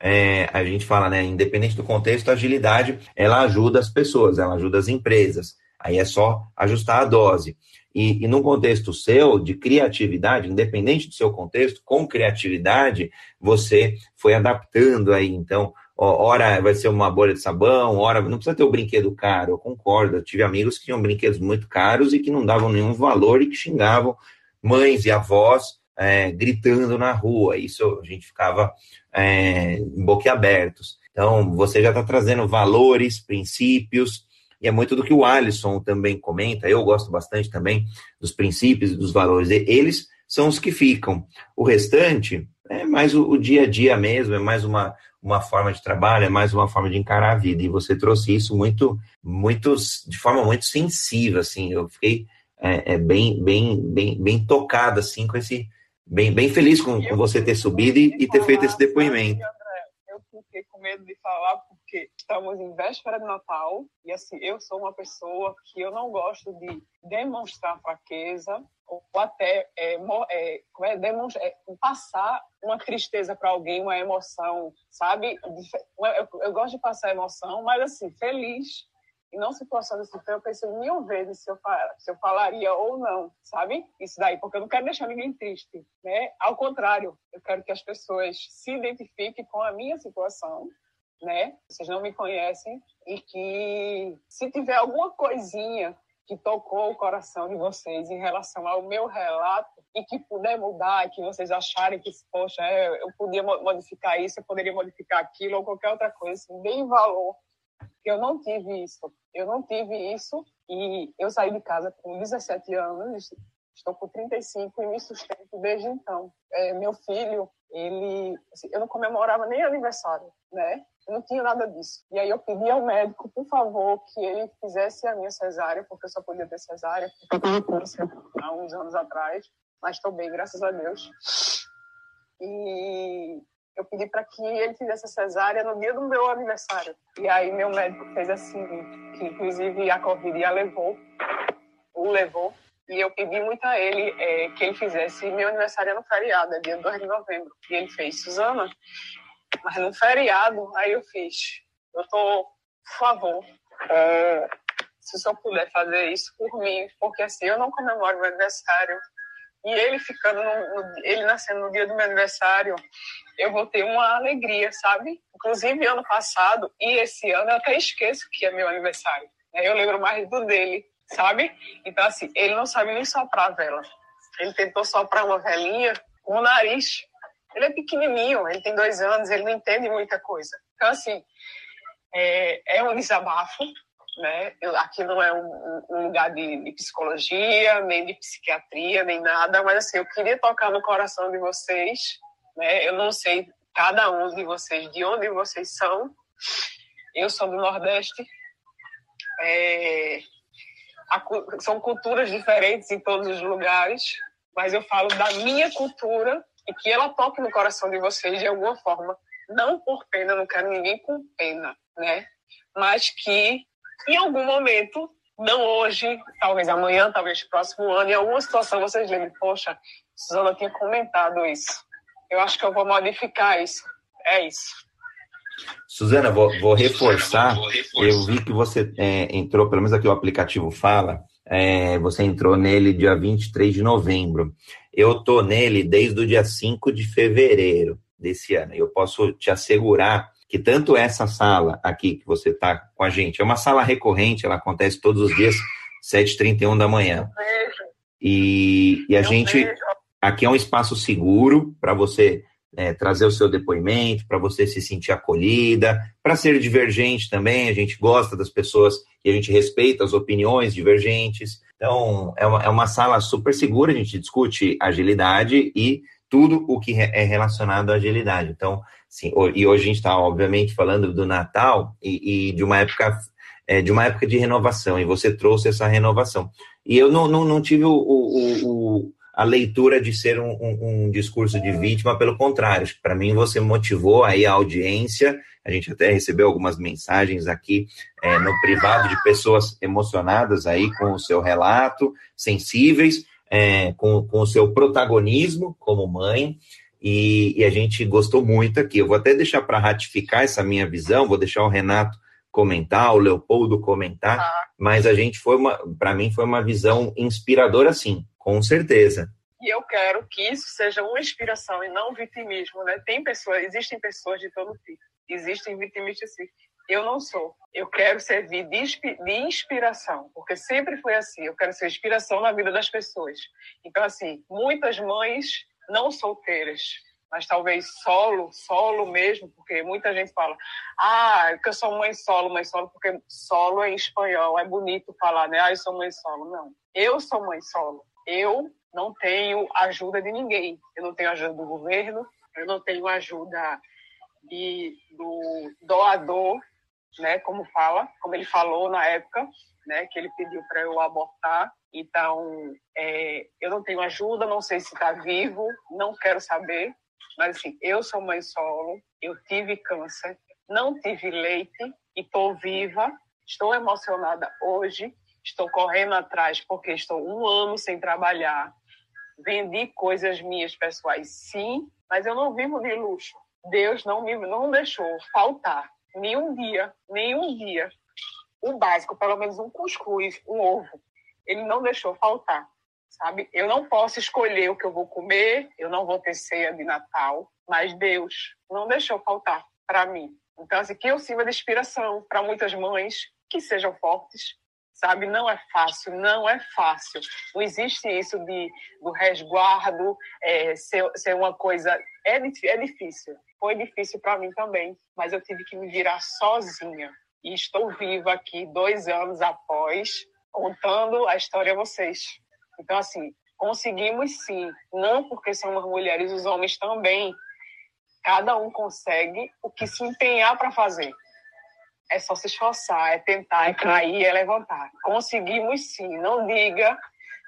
É, a gente fala, né, independente do contexto, a agilidade ela ajuda as pessoas, ela ajuda as empresas. Aí é só ajustar a dose. E, e num contexto seu, de criatividade, independente do seu contexto, com criatividade, você foi adaptando aí. Então, hora vai ser uma bolha de sabão, hora não precisa ter o brinquedo caro, eu concordo. Eu tive amigos que tinham brinquedos muito caros e que não davam nenhum valor e que xingavam mães e avós é, gritando na rua. Isso a gente ficava é, boquiabertos. Então, você já está trazendo valores, princípios, e é muito do que o Alisson também comenta, eu gosto bastante também dos princípios e dos valores, eles são os que ficam. O restante é mais o, o, dia a dia mesmo, é mais uma, uma forma de trabalho, é mais uma forma de encarar a vida, e você trouxe isso muito, muito de forma muito sensível, assim, eu fiquei é, é bem, bem, bem, bem tocado, assim, com esse, bem, bem feliz com, com você ter subido e, e ter feito esse depoimento. Eu fiquei com medo de falar porque estamos em véspera de Natal e assim, eu sou uma pessoa que eu não gosto de demonstrar fraqueza ou até é, é, é, é, passar uma tristeza para alguém, uma emoção, sabe? Eu, eu, gosto de passar emoção, mas assim, feliz. Não situação assim, eu pensei mil vezes se eu, se eu falaria ou não, sabe? Isso daí, porque eu não quero deixar ninguém triste, né? Ao contrário, eu quero que as pessoas se identifiquem com a minha situação né? Vocês não me conhecem e que se tiver alguma coisinha que tocou o coração de vocês em relação ao meu relato e que puder mudar, que vocês acharem que, poxa, é, eu podia modificar isso, eu poderia modificar aquilo ou qualquer outra coisa, assim, valor. Eu não tive isso. Eu não tive isso e eu saí de casa com 17 anos, estou com 35 e me sustento desde então. É, meu filho, ele, assim, eu não comemorava nem aniversário, né? Eu não tinha nada disso. E aí eu pedi ao médico, por favor, que ele fizesse a minha cesárea, porque eu só podia ter cesárea, porque eu há uns anos atrás, mas estou bem, graças a Deus. E eu pedi para que ele fizesse a cesárea no dia do meu aniversário. E aí meu médico fez assim, que inclusive a Covid a levou, o levou, e eu pedi muito a ele é, que ele fizesse meu aniversário no feriado, é dia 2 de novembro. E ele fez, Suzana, mas no feriado, aí eu fiz. Eu tô, por favor, é, se o senhor puder fazer isso por mim, porque assim, eu não comemoro meu aniversário. E ele ficando, no, ele nascendo no dia do meu aniversário, eu vou ter uma alegria, sabe? Inclusive, ano passado e esse ano eu até esqueço que é meu aniversário. Eu lembro mais do dele, sabe? Então, assim, ele não sabe nem soprar a vela. Ele tentou soprar uma velinha com o nariz ele é pequenininho, ele tem dois anos, ele não entende muita coisa. Então, assim, é, é um desabafo, né? Eu, aqui não é um, um lugar de, de, psicologia, nem de psiquiatria, nem nada, mas, assim, eu queria tocar no coração de vocês, né? Eu não sei cada um de vocês de onde vocês são. Eu sou do Nordeste. É, a, são culturas diferentes em todos os lugares, mas eu falo da minha cultura e que ela toque no coração de vocês de alguma forma. Não por pena, não quero ninguém com pena, né? Mas que em algum momento, não hoje, talvez amanhã, talvez próximo ano, em alguma situação vocês lembrem, poxa, Suzana tinha comentado isso. Eu acho que eu vou modificar isso. É isso. Suzana, vou, vou reforçar. Eu vi que você é, entrou, pelo menos aqui o aplicativo fala, é, você entrou nele dia 23 de novembro. Eu tô nele desde o dia 5 de fevereiro desse ano. Eu posso te assegurar que tanto essa sala aqui que você está com a gente, é uma sala recorrente, ela acontece todos os dias, 7h31 da manhã. E, e a gente, aqui é um espaço seguro para você é, trazer o seu depoimento, para você se sentir acolhida, para ser divergente também. A gente gosta das pessoas e a gente respeita as opiniões divergentes. Então, é uma, é uma sala super segura, a gente discute agilidade e tudo o que é relacionado à agilidade. Então, sim, e hoje a gente está, obviamente, falando do Natal e, e de uma época é, de uma época de renovação, e você trouxe essa renovação. E eu não, não, não tive o, o, o, a leitura de ser um, um, um, discurso de vítima, pelo contrário, para mim você motivou aí a audiência, a gente até recebeu algumas mensagens aqui é, no privado de pessoas emocionadas aí com o seu relato, sensíveis, é, com, com o seu protagonismo como mãe, e, e, a gente gostou muito aqui. Eu vou até deixar para ratificar essa minha visão, vou deixar o Renato comentar, o Leopoldo comentar, ah. mas a gente foi uma, para mim foi uma visão inspiradora, sim, com certeza. E eu quero que isso seja uma inspiração e não vitimismo, né? Tem pessoas, existem pessoas de todo tipo, existem vitimistas sim. Eu não sou. Eu quero servir de, de inspiração, porque sempre foi assim. Eu quero ser inspiração na vida das pessoas. Então, assim, muitas mães não solteiras, mas talvez solo, solo mesmo, porque muita gente fala, ah, é que eu sou mãe solo, mãe solo, porque solo é em espanhol, é bonito falar, né? Ah, eu sou mãe solo. Não, eu sou mãe solo. Eu não tenho ajuda de ninguém. Eu não tenho ajuda do governo, eu não tenho ajuda do doador, né? Como fala, como ele falou na época, né? Que ele pediu para eu abortar. Então, é, eu não tenho ajuda, não sei se está vivo, não quero saber. Mas assim, eu sou mãe solo, eu tive câncer, não tive leite e estou viva, estou emocionada hoje, estou correndo atrás porque estou um ano sem trabalhar, vendi coisas minhas pessoais, sim, mas eu não vivo de luxo. Deus não me não deixou faltar nenhum dia, nenhum dia. O básico, pelo menos um cuscuz, um ovo, ele não deixou faltar sabe? Eu não posso escolher o que eu vou comer, eu não vou ter ceia de Natal, mas Deus não deixou faltar para mim. Então, assim, que eu sirva de inspiração para muitas mães que sejam fortes, sabe? Não é fácil, não é fácil. Não existe isso de do resguardo é, ser, ser uma coisa é, é difícil. Foi difícil para mim também, mas eu tive que me virar sozinha. E estou viva aqui dois anos após, contando a história a vocês. Então, assim, conseguimos sim, não porque somos mulheres, os homens também. Cada um consegue o que se empenhar para fazer. É só se esforçar, é tentar, é cair, é levantar. Conseguimos sim, não diga,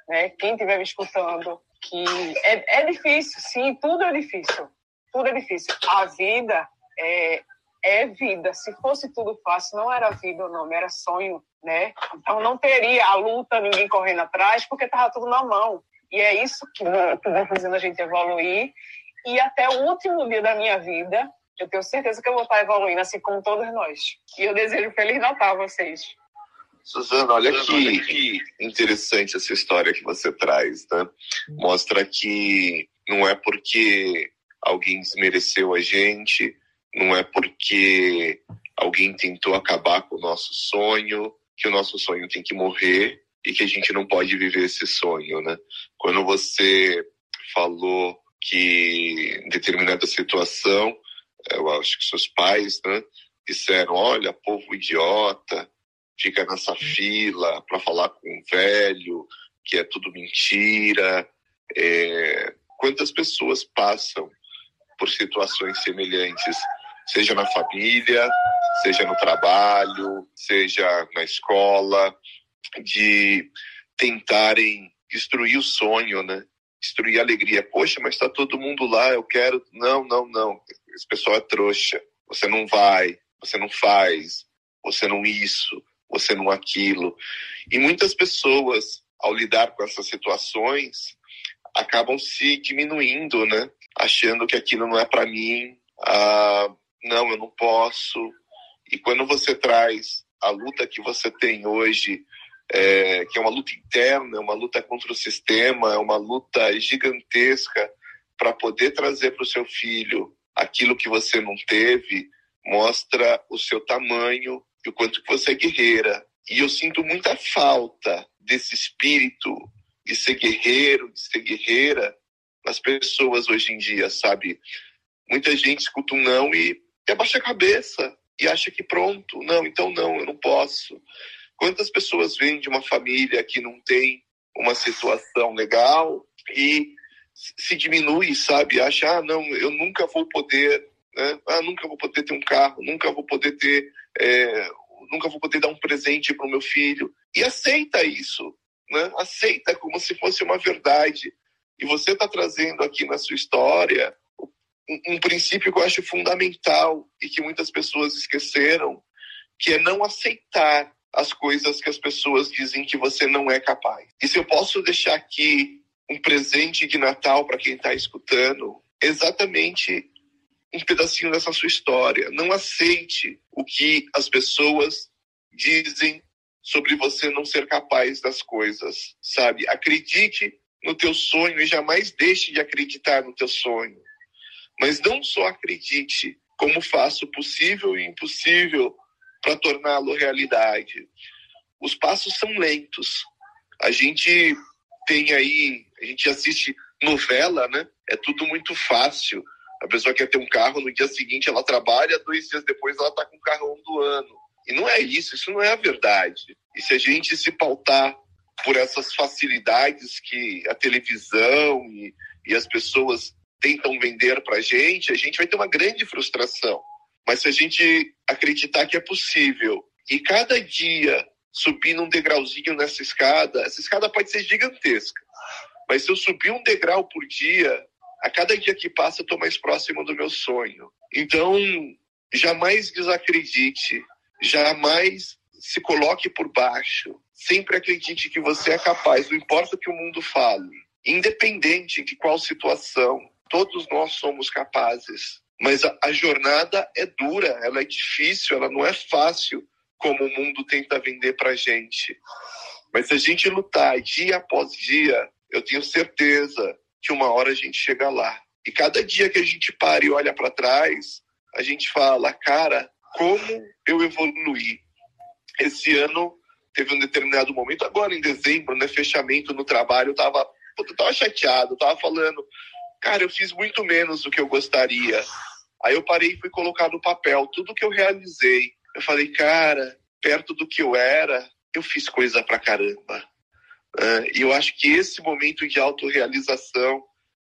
né, quem estiver me escutando, que é, é difícil, sim, tudo é difícil. Tudo é difícil. A vida é, é vida. Se fosse tudo fácil, não era vida o nome, era sonho, né? Então não teria a luta, ninguém correndo atrás, porque estava tudo na mão. E é isso que vai fazendo a gente evoluir. E até o último dia da minha vida, eu tenho certeza que eu vou estar evoluindo, assim como todos nós. E eu desejo Feliz Natal a vocês. Suzana, olha que, que interessante essa história que você traz, né? Mostra que não é porque alguém desmereceu a gente, não é porque alguém tentou acabar com o nosso sonho que o nosso sonho tem que morrer e que a gente não pode viver esse sonho, né? Quando você falou que em determinada situação, eu acho que seus pais, né, disseram, olha, povo idiota, fica nessa fila para falar com um velho, que é tudo mentira. É... Quantas pessoas passam por situações semelhantes seja na família, seja no trabalho, seja na escola, de tentarem destruir o sonho, né? Destruir a alegria. Poxa, mas está todo mundo lá, eu quero. Não, não, não. Esse pessoal é trouxa. Você não vai, você não faz, você não isso, você não aquilo. E muitas pessoas, ao lidar com essas situações, acabam se diminuindo, né? Achando que aquilo não é para mim. Ah, não, eu não posso. E quando você traz a luta que você tem hoje é, que é uma luta interna, é uma luta contra o sistema, é uma luta gigantesca para poder trazer para o seu filho aquilo que você não teve, mostra o seu tamanho e o quanto que você é guerreira. E eu sinto muita falta desse espírito de ser guerreiro, de ser guerreira nas pessoas hoje em dia, sabe? Muita gente escuta um não e, e abaixa a cabeça e acha que pronto, não, então não, eu não posso. Quantas pessoas vêm de uma família que não tem uma situação legal e se diminui, sabe? Acha, ah, não, eu nunca vou poder, né? ah, nunca vou poder ter um carro, nunca vou poder ter, é, nunca vou poder dar um presente para o meu filho. E aceita isso, né? Aceita como se fosse uma verdade. E você está trazendo aqui na sua história um, um princípio que eu acho fundamental e que muitas pessoas esqueceram, que é não aceitar as coisas que as pessoas dizem que você não é capaz. E se eu posso deixar aqui um presente de Natal para quem está escutando, exatamente um pedacinho dessa sua história. Não aceite o que as pessoas dizem sobre você não ser capaz das coisas, sabe? Acredite no teu sonho e jamais deixe de acreditar no teu sonho. Mas não só acredite, como faça o possível e impossível para torná-lo realidade. Os passos são lentos. A gente tem aí, a gente assiste novela, né? É tudo muito fácil. A pessoa quer ter um carro, no dia seguinte ela trabalha, dois dias depois ela está com o carrão do ano. E não é isso, isso não é a verdade. E se a gente se pautar por essas facilidades que a televisão e, e as pessoas tentam vender para a gente, a gente vai ter uma grande frustração. Mas se a gente acreditar que é possível e cada dia subir num degrauzinho nessa escada, essa escada pode ser gigantesca, mas se eu subir um degrau por dia, a cada dia que passa eu estou mais próximo do meu sonho. Então, jamais desacredite, jamais se coloque por baixo. Sempre acredite que você é capaz, não importa o que o mundo fale. Independente de qual situação, todos nós somos capazes. Mas a, a jornada é dura, ela é difícil, ela não é fácil como o mundo tenta vender para gente. Mas se a gente lutar dia após dia, eu tenho certeza que uma hora a gente chega lá. E cada dia que a gente para e olha para trás, a gente fala, cara, como eu evoluí. Esse ano teve um determinado momento, agora em dezembro, né, fechamento no trabalho, eu tava, eu tava chateado, tava falando, cara, eu fiz muito menos do que eu gostaria. Aí eu parei e fui colocar no papel tudo que eu realizei. Eu falei, cara, perto do que eu era, eu fiz coisa pra caramba. E eu acho que esse momento de autorrealização,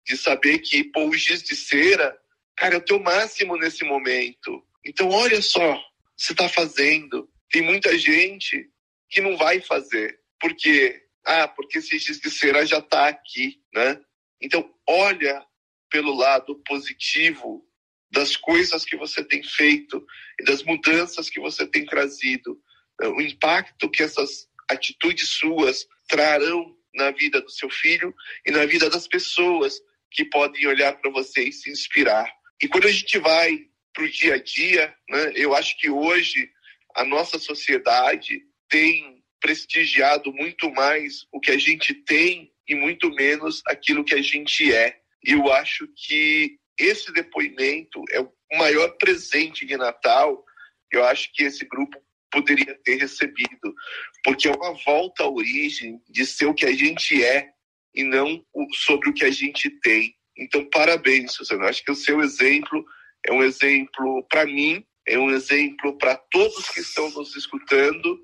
de saber que, pô, o giz de cera, cara, é o teu máximo nesse momento. Então, olha só, você está fazendo. Tem muita gente que não vai fazer. Por quê? Ah, porque esse giz de cera já está aqui, né? Então, olha pelo lado positivo das coisas que você tem feito e das mudanças que você tem trazido, eh, o impacto que essas atitudes suas trarão na vida do seu filho e na vida das pessoas que podem olhar para você e se inspirar. E quando a gente vai para o dia a dia, né, eu acho que hoje a nossa sociedade tem prestigiado muito mais o que a gente tem e muito menos aquilo que a gente é. E eu acho que esse depoimento é o maior presente de Natal eu acho que esse grupo poderia ter recebido, porque é uma volta à origem de ser o que a gente é e não sobre o que a gente tem. Então, parabéns, Suzana. Eu acho que o seu exemplo é um exemplo para mim, é um exemplo para todos que estão nos escutando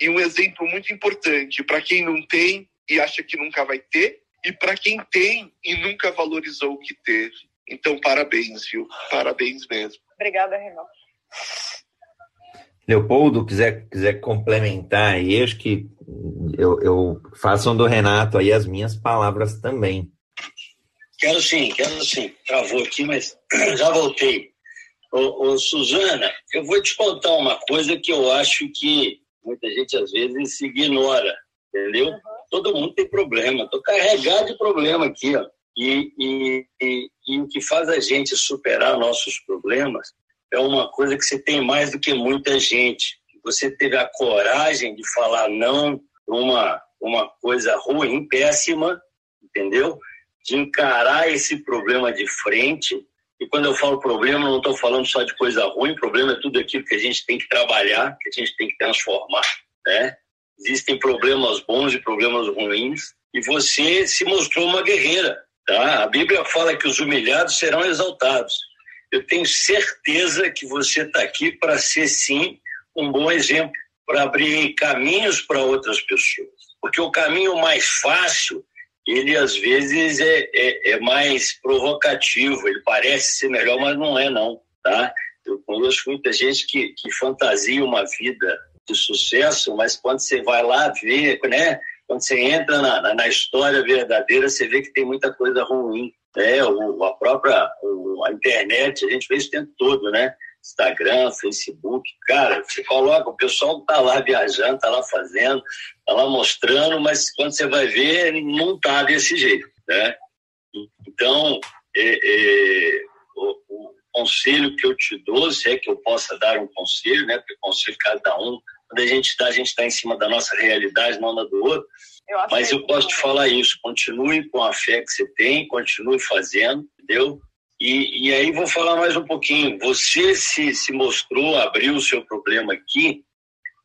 e um exemplo muito importante para quem não tem e acha que nunca vai ter e para quem tem e nunca valorizou o que teve. Então, parabéns, viu? Parabéns mesmo. Obrigada, Renan. Leopoldo, quiser, quiser complementar aí, acho que eu, eu façam do Renato aí as minhas palavras também. Quero sim, quero sim. Travou aqui, mas (clears throat) já voltei. Ô, ô, Suzana, eu vou te contar uma coisa que eu acho que muita gente às vezes se ignora, entendeu? Uhum. Todo mundo tem problema. Estou carregado de problema aqui, ó. E, e, e, e, o que faz a gente superar nossos problemas é uma coisa que você tem mais do que muita gente. Você teve a coragem de falar não uma, uma coisa ruim, péssima, entendeu? De encarar esse problema de frente. E quando eu falo problema, não estou falando só de coisa ruim, problema é tudo aquilo que a gente tem que trabalhar, que a gente tem que transformar, né? Existem problemas bons e problemas ruins, e você se mostrou uma guerreira, tá? A Bíblia fala que os humilhados serão exaltados. Eu tenho certeza que você está aqui para ser, sim, um bom exemplo, para abrir caminhos para outras pessoas. Porque o caminho mais fácil, ele às vezes é, é, é mais provocativo, ele parece ser melhor, mas não é, não, tá? Eu conheço muita gente que, que fantasia uma vida de sucesso, mas quando você vai lá ver, né? Quando você entra na, na história verdadeira, você vê que tem muita coisa ruim. Né? O, a própria o, a internet, a gente vê isso o tempo todo, né? Instagram, Facebook, cara, você coloca, o pessoal tá lá viajando, tá lá fazendo, tá lá mostrando, mas quando você vai ver, não tá desse jeito, né? Então, é, é, o, o, conselho que eu te dou, se é que eu possa dar um conselho, né? Porque conselho cada um, quando a gente dá, a gente está em cima da nossa realidade, não da do outro. Eu mas eu posso te falar isso, continue com a fé que você tem, continue fazendo, entendeu? E, e aí vou falar mais um pouquinho. Você se, se mostrou, abriu o seu problema aqui,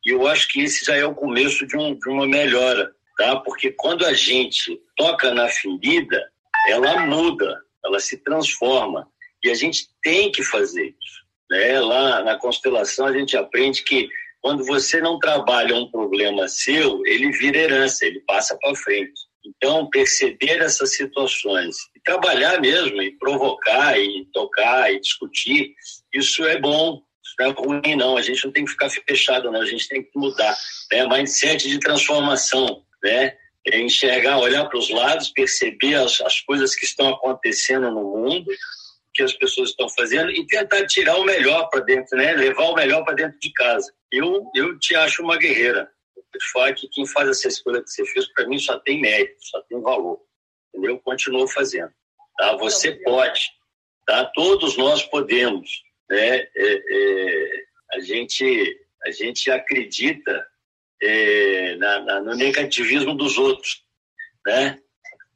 e eu acho que esse já é o começo de, um, de uma melhora, tá? Porque quando a gente toca na ferida, ela muda, ela se transforma. E a gente tem que fazer isso. Né? Lá na constelação a gente aprende que quando você não trabalha um problema seu, ele vira herança, ele passa para frente. Então, perceber essas situações e trabalhar mesmo, e provocar, e tocar, e discutir, isso é bom, isso não é ruim, não. A gente não tem que ficar fechado, não. A gente tem que mudar. Né? Mindset de transformação, né? É enxergar, olhar para os lados, perceber as, as coisas que estão acontecendo no mundo, que as pessoas estão fazendo e tentar tirar o melhor para dentro, né? Levar o melhor para dentro de casa. Eu, eu te acho uma guerreira falar que quem faz essa escolha que você fez, para mim, só tem mérito, só tem valor. Entendeu? Continua fazendo. Tá? Você pode. Tá? Todos nós podemos. Né? É, é, a, gente, a gente acredita é, na, na, no negativismo dos outros. Né?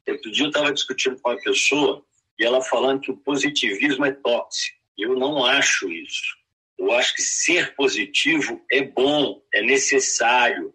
Outro dia eu estava discutindo com uma pessoa e ela falando que o positivismo é tóxico. Eu não acho isso. Eu acho que ser positivo é bom, é necessário,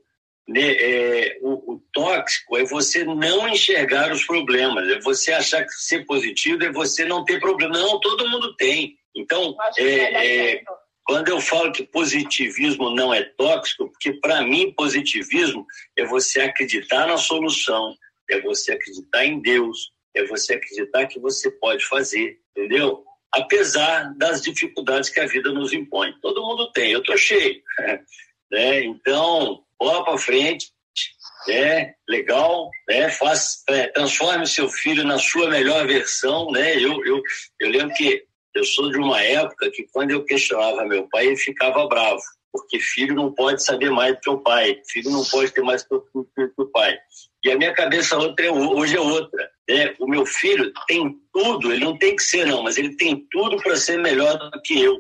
o, o, tóxico é você não enxergar os problemas, é você achar que ser positivo é você não ter problema. Não, todo mundo tem. Então, é, é, quando eu falo que positivismo não é tóxico, porque para mim positivismo é você acreditar na solução, é você acreditar em Deus, é você acreditar que você pode fazer, entendeu? Apesar das dificuldades que a vida nos impõe. Todo mundo tem, eu tô cheio. (laughs) Né? Então, bola para frente, né? Legal, né? Faz, é, transforme seu filho na sua melhor versão, né? Eu, eu, eu lembro que eu sou de uma época que quando eu questionava meu pai, ele ficava bravo, porque filho não pode saber mais do que o pai, filho não pode ter mais do que o pai. E a minha cabeça outra é, hoje é outra. Né? O meu filho tem tudo, ele não tem que ser não, mas ele tem tudo para ser melhor do que eu,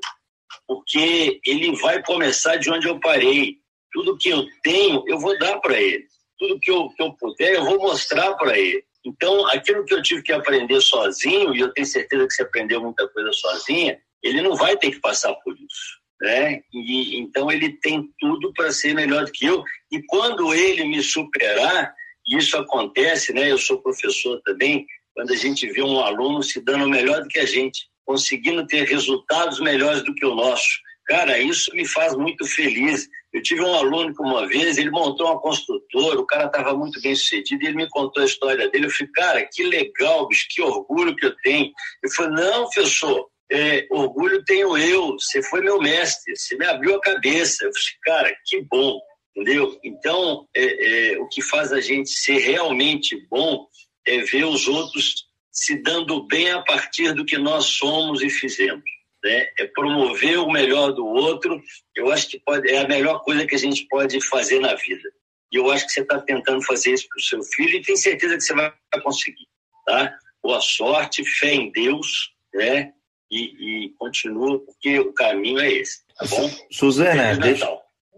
porque ele vai começar de onde eu parei tudo que eu tenho, eu vou dar para ele. Tudo que eu, que eu puder, eu vou mostrar para ele. Então, aquilo que eu tive que aprender sozinho, e eu tenho certeza que você aprendeu muita coisa sozinha, ele não vai ter que passar por isso. Né? E, então, ele tem tudo para ser melhor do que eu. E quando ele me superar, isso acontece, né? eu sou professor também, quando a gente vê um aluno se dando melhor do que a gente, conseguindo ter resultados melhores do que o nosso. Cara, isso me faz muito feliz. Eu tive um aluno que uma vez, ele montou uma construtora, o cara estava muito bem sucedido, e ele me contou a história dele. Eu falei, cara, que legal, bicho, que orgulho que eu tenho. Ele falou, não, professor, é, orgulho tenho eu, você foi meu mestre, você me abriu a cabeça. Eu falei, cara, que bom, entendeu? Então, é, é, o que faz a gente ser realmente bom é ver os outros se dando bem a partir do que nós somos e fizemos né? é promover o melhor do outro. Eu acho que pode, é a melhor coisa que a gente pode fazer na vida. E eu acho que você está tentando fazer isso para o seu filho e tenho certeza que você vai conseguir. Tá? Boa sorte, fé em Deus, né? E, e continua, porque o caminho é esse, tá bom? Suzana, deixa,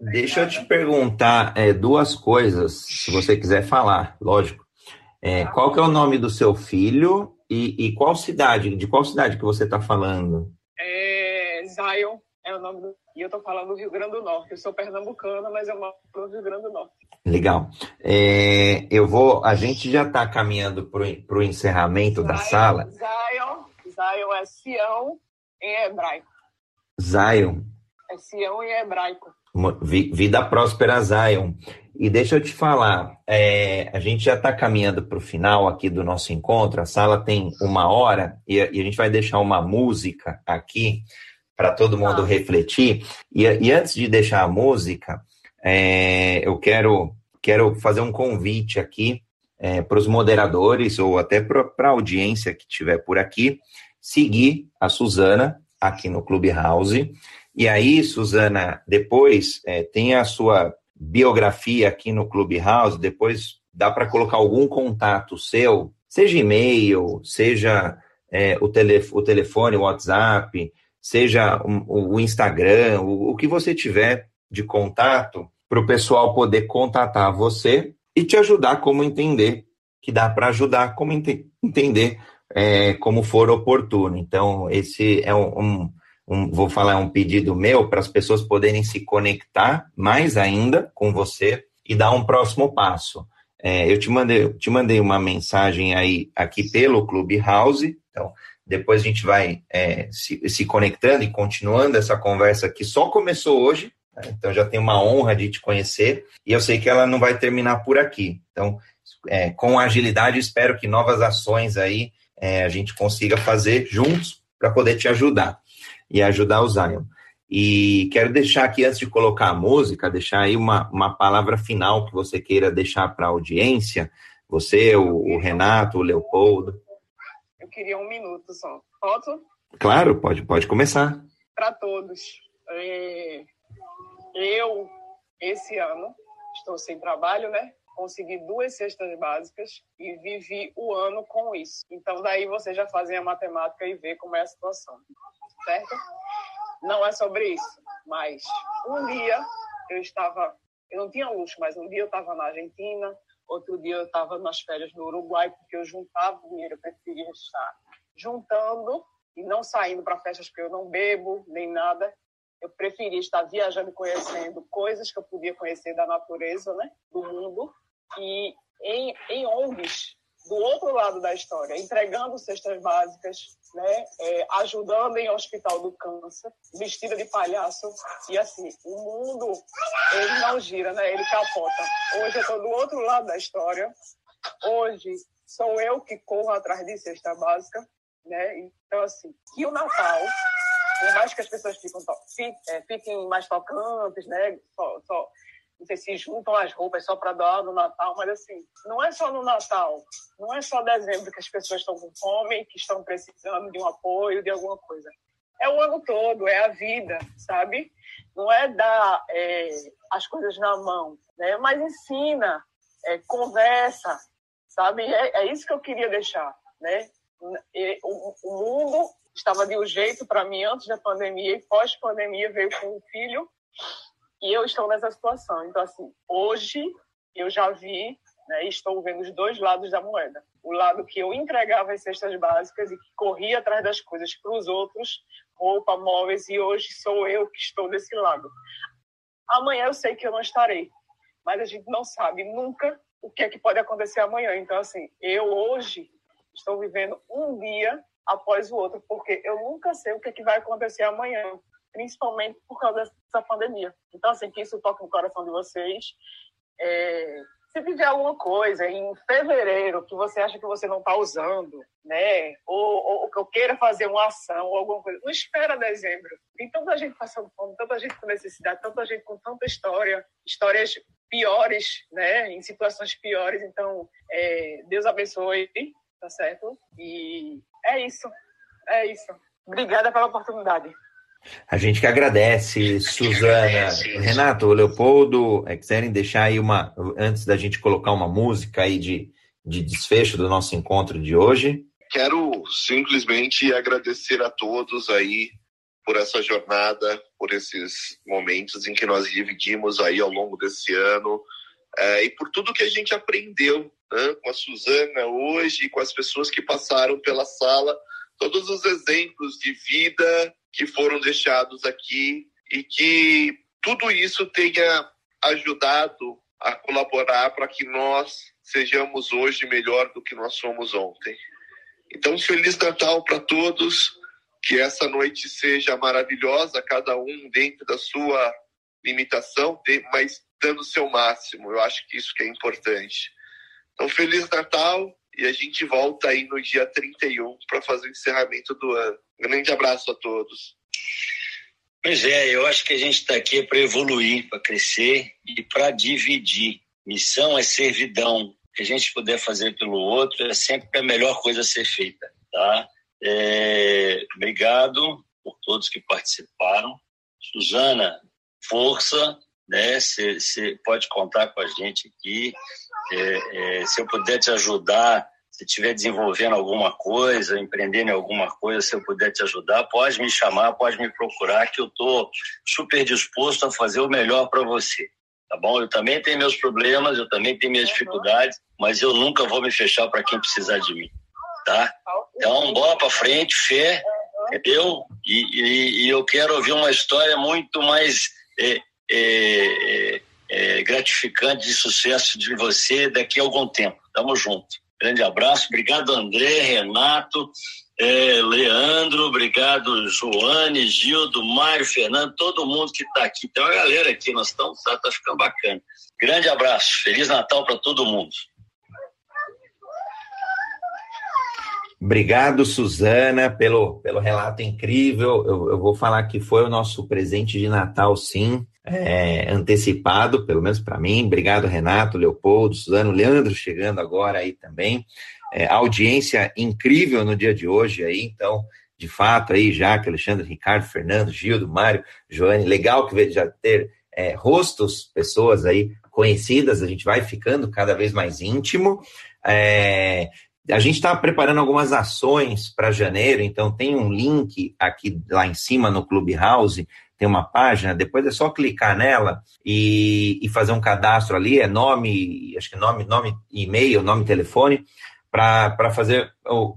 Deixa eu te perguntar é, duas coisas, se você quiser falar, lógico. É, qual que é o nome do seu filho e, e qual cidade? De qual cidade que você está falando? Zion é o nome do. E eu estou falando do Rio Grande do Norte. Eu sou pernambucana, mas eu moro no Rio Grande do Norte. Legal. É, eu vou. A gente já está caminhando para o encerramento Zion, da sala. Zion, Zion é Sião em hebraico. Zion. É Sião em hebraico. Vida próspera Zion. E deixa eu te falar, é, a gente já está caminhando para o final aqui do nosso encontro. A sala tem uma hora e, e a gente vai deixar uma música aqui para todo mundo ah. refletir. E, e, antes de deixar a música, é, eu quero, quero fazer um convite aqui é, para os moderadores ou até para a audiência que estiver por aqui, seguir a Suzana aqui no Clubhouse. E aí, Suzana, depois é, tem a sua biografia aqui no Clubhouse, depois dá para colocar algum contato seu, seja e-mail, seja é, o, telef o telefone, o WhatsApp, seja o, Instagram, o, o, que você tiver de contato, para o pessoal poder contatar você e te ajudar como entender, que dá para ajudar como ente entender é, como for oportuno. Então, esse é um, um, um vou falar um pedido meu para as pessoas poderem se conectar mais ainda com você e dar um próximo passo. É, eu te mandei, te mandei uma mensagem aí aqui pelo Clubhouse, então depois a gente vai é, se, se, conectando e continuando essa conversa que só começou hoje, né? então já tenho uma honra de te conhecer e eu sei que ela não vai terminar por aqui. Então, é, com agilidade, espero que novas ações aí é, a gente consiga fazer juntos para poder te ajudar e ajudar o Zion. E quero deixar aqui, antes de colocar a música, deixar aí uma, uma palavra final que você queira deixar para a audiência, você, o, o Renato, o Leopoldo. Queria um minuto só. Posso? Claro, pode, pode começar. Para todos. É, eu, esse ano, estou sem trabalho, né? Consegui duas cestas básicas e vivi o ano com isso. Então, daí vocês já fazem a matemática e vê como é a situação. Certo? Não é sobre isso. Mas um dia eu estava. Eu não tinha luxo, mas um dia eu estava na Argentina, Outro dia eu estava nas férias no Uruguai, porque eu juntava dinheiro, eu preferia estar juntando e não saindo para festas, porque eu não bebo nem nada. Eu preferia estar viajando e conhecendo coisas que eu podia conhecer da natureza, né, do mundo, e em, em ONGs do outro lado da história, entregando cestas básicas, né, é, ajudando em hospital do câncer, vestida de palhaço e assim, o mundo ele não gira, né, ele capota. Hoje eu estou do outro lado da história. Hoje sou eu que corro atrás de cesta básica, né? Então assim, que o Natal por mais que as pessoas ficam, é, fiquem mais tocantes, né? Só, sei se juntam as roupas só para doar no Natal, mas assim, não é só no Natal, não é só dezembro que as pessoas estão com fome, que estão precisando de um apoio, de alguma coisa. É o ano todo, é a vida, sabe? Não é dar é, as coisas na mão, né? Mas ensina, é, conversa, sabe? É, é, isso que eu queria deixar, né? E, o, o mundo estava de um jeito para mim antes da pandemia e pós-pandemia veio com um filho e eu estou nessa situação. Então, assim, hoje eu já vi, né, estou vendo os dois lados da moeda. O lado que eu entregava as cestas básicas e que corria atrás das coisas para os outros, roupa, móveis, e hoje sou eu que estou desse lado. Amanhã eu sei que eu não estarei, mas a gente não sabe nunca o que é que pode acontecer amanhã. Então, assim, eu hoje estou vivendo um dia após o outro, porque eu nunca sei o que, é que vai acontecer amanhã principalmente por causa dessa pandemia. Então, assim, que isso toque no coração de vocês. É, se tiver alguma coisa em fevereiro que você acha que você não está usando, né, ou, ou que eu queira fazer uma ação ou alguma coisa, não espera dezembro. Tem tanta gente passando fome, tanta gente com necessidade, tanta gente com tanta história, histórias piores, né, em situações piores. Então, é, Deus abençoe, tá certo? E é isso, é isso. Obrigada pela oportunidade. A gente que agradece, Suzana. Renato, Leopoldo, é, quiserem deixar aí uma. Antes da gente colocar uma música aí de, de desfecho do nosso encontro de hoje. Quero simplesmente agradecer a todos aí por essa jornada, por esses momentos em que nós dividimos aí ao longo desse ano é, e por tudo que a gente aprendeu né, com a Suzana hoje, com as pessoas que passaram pela sala, todos os exemplos de vida que foram deixados aqui e que tudo isso tenha ajudado a colaborar para que nós sejamos hoje melhor do que nós somos ontem. Então, Feliz Natal para todos, que essa noite seja maravilhosa, cada um dentro da sua limitação, mas dando o seu máximo. Eu acho que isso que é importante. Então, Feliz Natal e a gente volta aí no dia 31 para fazer o encerramento do ano. Grande abraço a todos. Pois é, eu acho que a gente está aqui para evoluir, para crescer e para dividir. Missão é servidão. O que a gente puder fazer pelo outro é sempre a melhor coisa a ser feita. Tá? É, obrigado por todos que participaram. Suzana, força, né? Você pode contar com a gente aqui. É, é, se eu puder te ajudar, se estiver desenvolvendo alguma coisa, empreendendo em alguma coisa, se eu puder te ajudar, pode me chamar, pode me procurar, que eu estou super disposto a fazer o melhor para você. Tá bom? Eu também tenho meus problemas, eu também tenho minhas dificuldades, mas eu nunca vou me fechar para quem precisar de mim. Tá? Então, bola para frente, fé, entendeu? E, e, e, eu quero ouvir uma história muito mais é, é, é, é, gratificante de sucesso de você daqui a algum tempo. Tamo junto. Grande abraço. Obrigado, André, Renato, é, Leandro, obrigado, Joane, Gildo, Mário, Fernando, todo mundo que está aqui. Tem uma galera aqui, nós estamos, tá, tá ficando bacana. Grande abraço. Feliz Natal para todo mundo. Obrigado, Suzana, pelo, pelo relato incrível. Eu, eu vou falar que foi o nosso presente de Natal, sim é, antecipado, pelo menos para mim. Obrigado, Renato, Leopoldo, Suzano, Leandro chegando agora aí também. É, audiência incrível no dia de hoje aí, então, de fato, aí, Jaque, Alexandre, Ricardo, Fernando, Gildo, Mário, Joane, legal que já ter é, rostos, pessoas aí conhecidas, a gente vai ficando cada vez mais íntimo. É, a gente está preparando algumas ações para janeiro, então tem um link aqui lá em cima no Clubhouse tem uma página, depois é só clicar nela e, e fazer um cadastro ali, é nome, acho que nome, nome e-mail, nome telefone, para fazer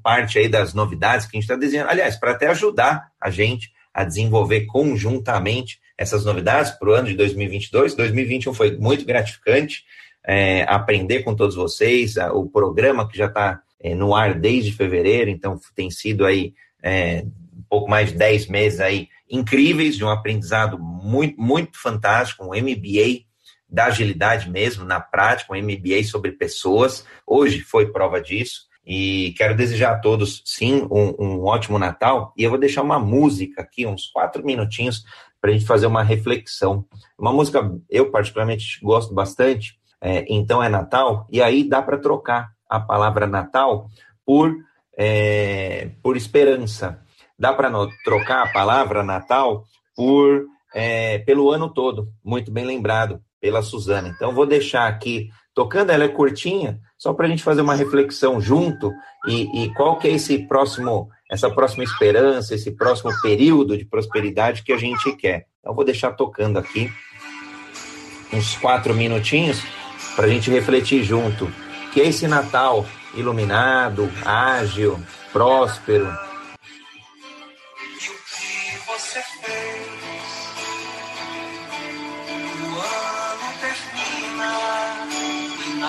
parte aí das novidades que a gente está desenhando. Aliás, para até ajudar a gente a desenvolver conjuntamente essas novidades para o ano de 2022. 2021 foi muito gratificante é, aprender com todos vocês, o programa que já está é, no ar desde fevereiro, então tem sido aí é, pouco mais de 10 meses aí incríveis, de um aprendizado muito, muito fantástico, um MBA da agilidade mesmo, na prática, um MBA sobre pessoas. Hoje foi prova disso. E quero desejar a todos, sim, um, um ótimo Natal. E eu vou deixar uma música aqui, uns quatro minutinhos, para a gente fazer uma reflexão. Uma música eu particularmente gosto bastante, é, então é Natal, e aí dá para trocar a palavra Natal por, é, por esperança dá para trocar a palavra Natal por é, pelo ano todo, muito bem lembrado pela Suzana. Então, vou deixar aqui tocando, ela é curtinha, só para a gente fazer uma reflexão junto e, e, qual que é esse próximo, essa próxima esperança, esse próximo período de prosperidade que a gente quer. Então, vou deixar tocando aqui uns quatro minutinhos para a gente refletir junto. Que é esse Natal iluminado, ágil, próspero,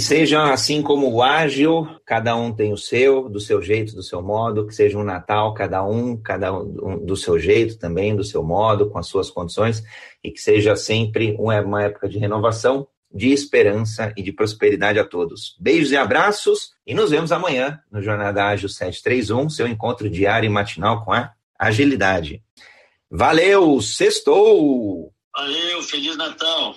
que seja assim como o ágil, cada um tem o seu, do seu jeito, do seu modo, que seja um Natal, cada um, cada um do seu jeito também, do seu modo, com as suas condições, e que seja sempre uma época de renovação, de esperança e de prosperidade a todos. Beijos e abraços e nos vemos amanhã no Jornada Ágil 731, seu encontro diário e matinal com a agilidade. Valeu, sextou! Valeu, Feliz Natal!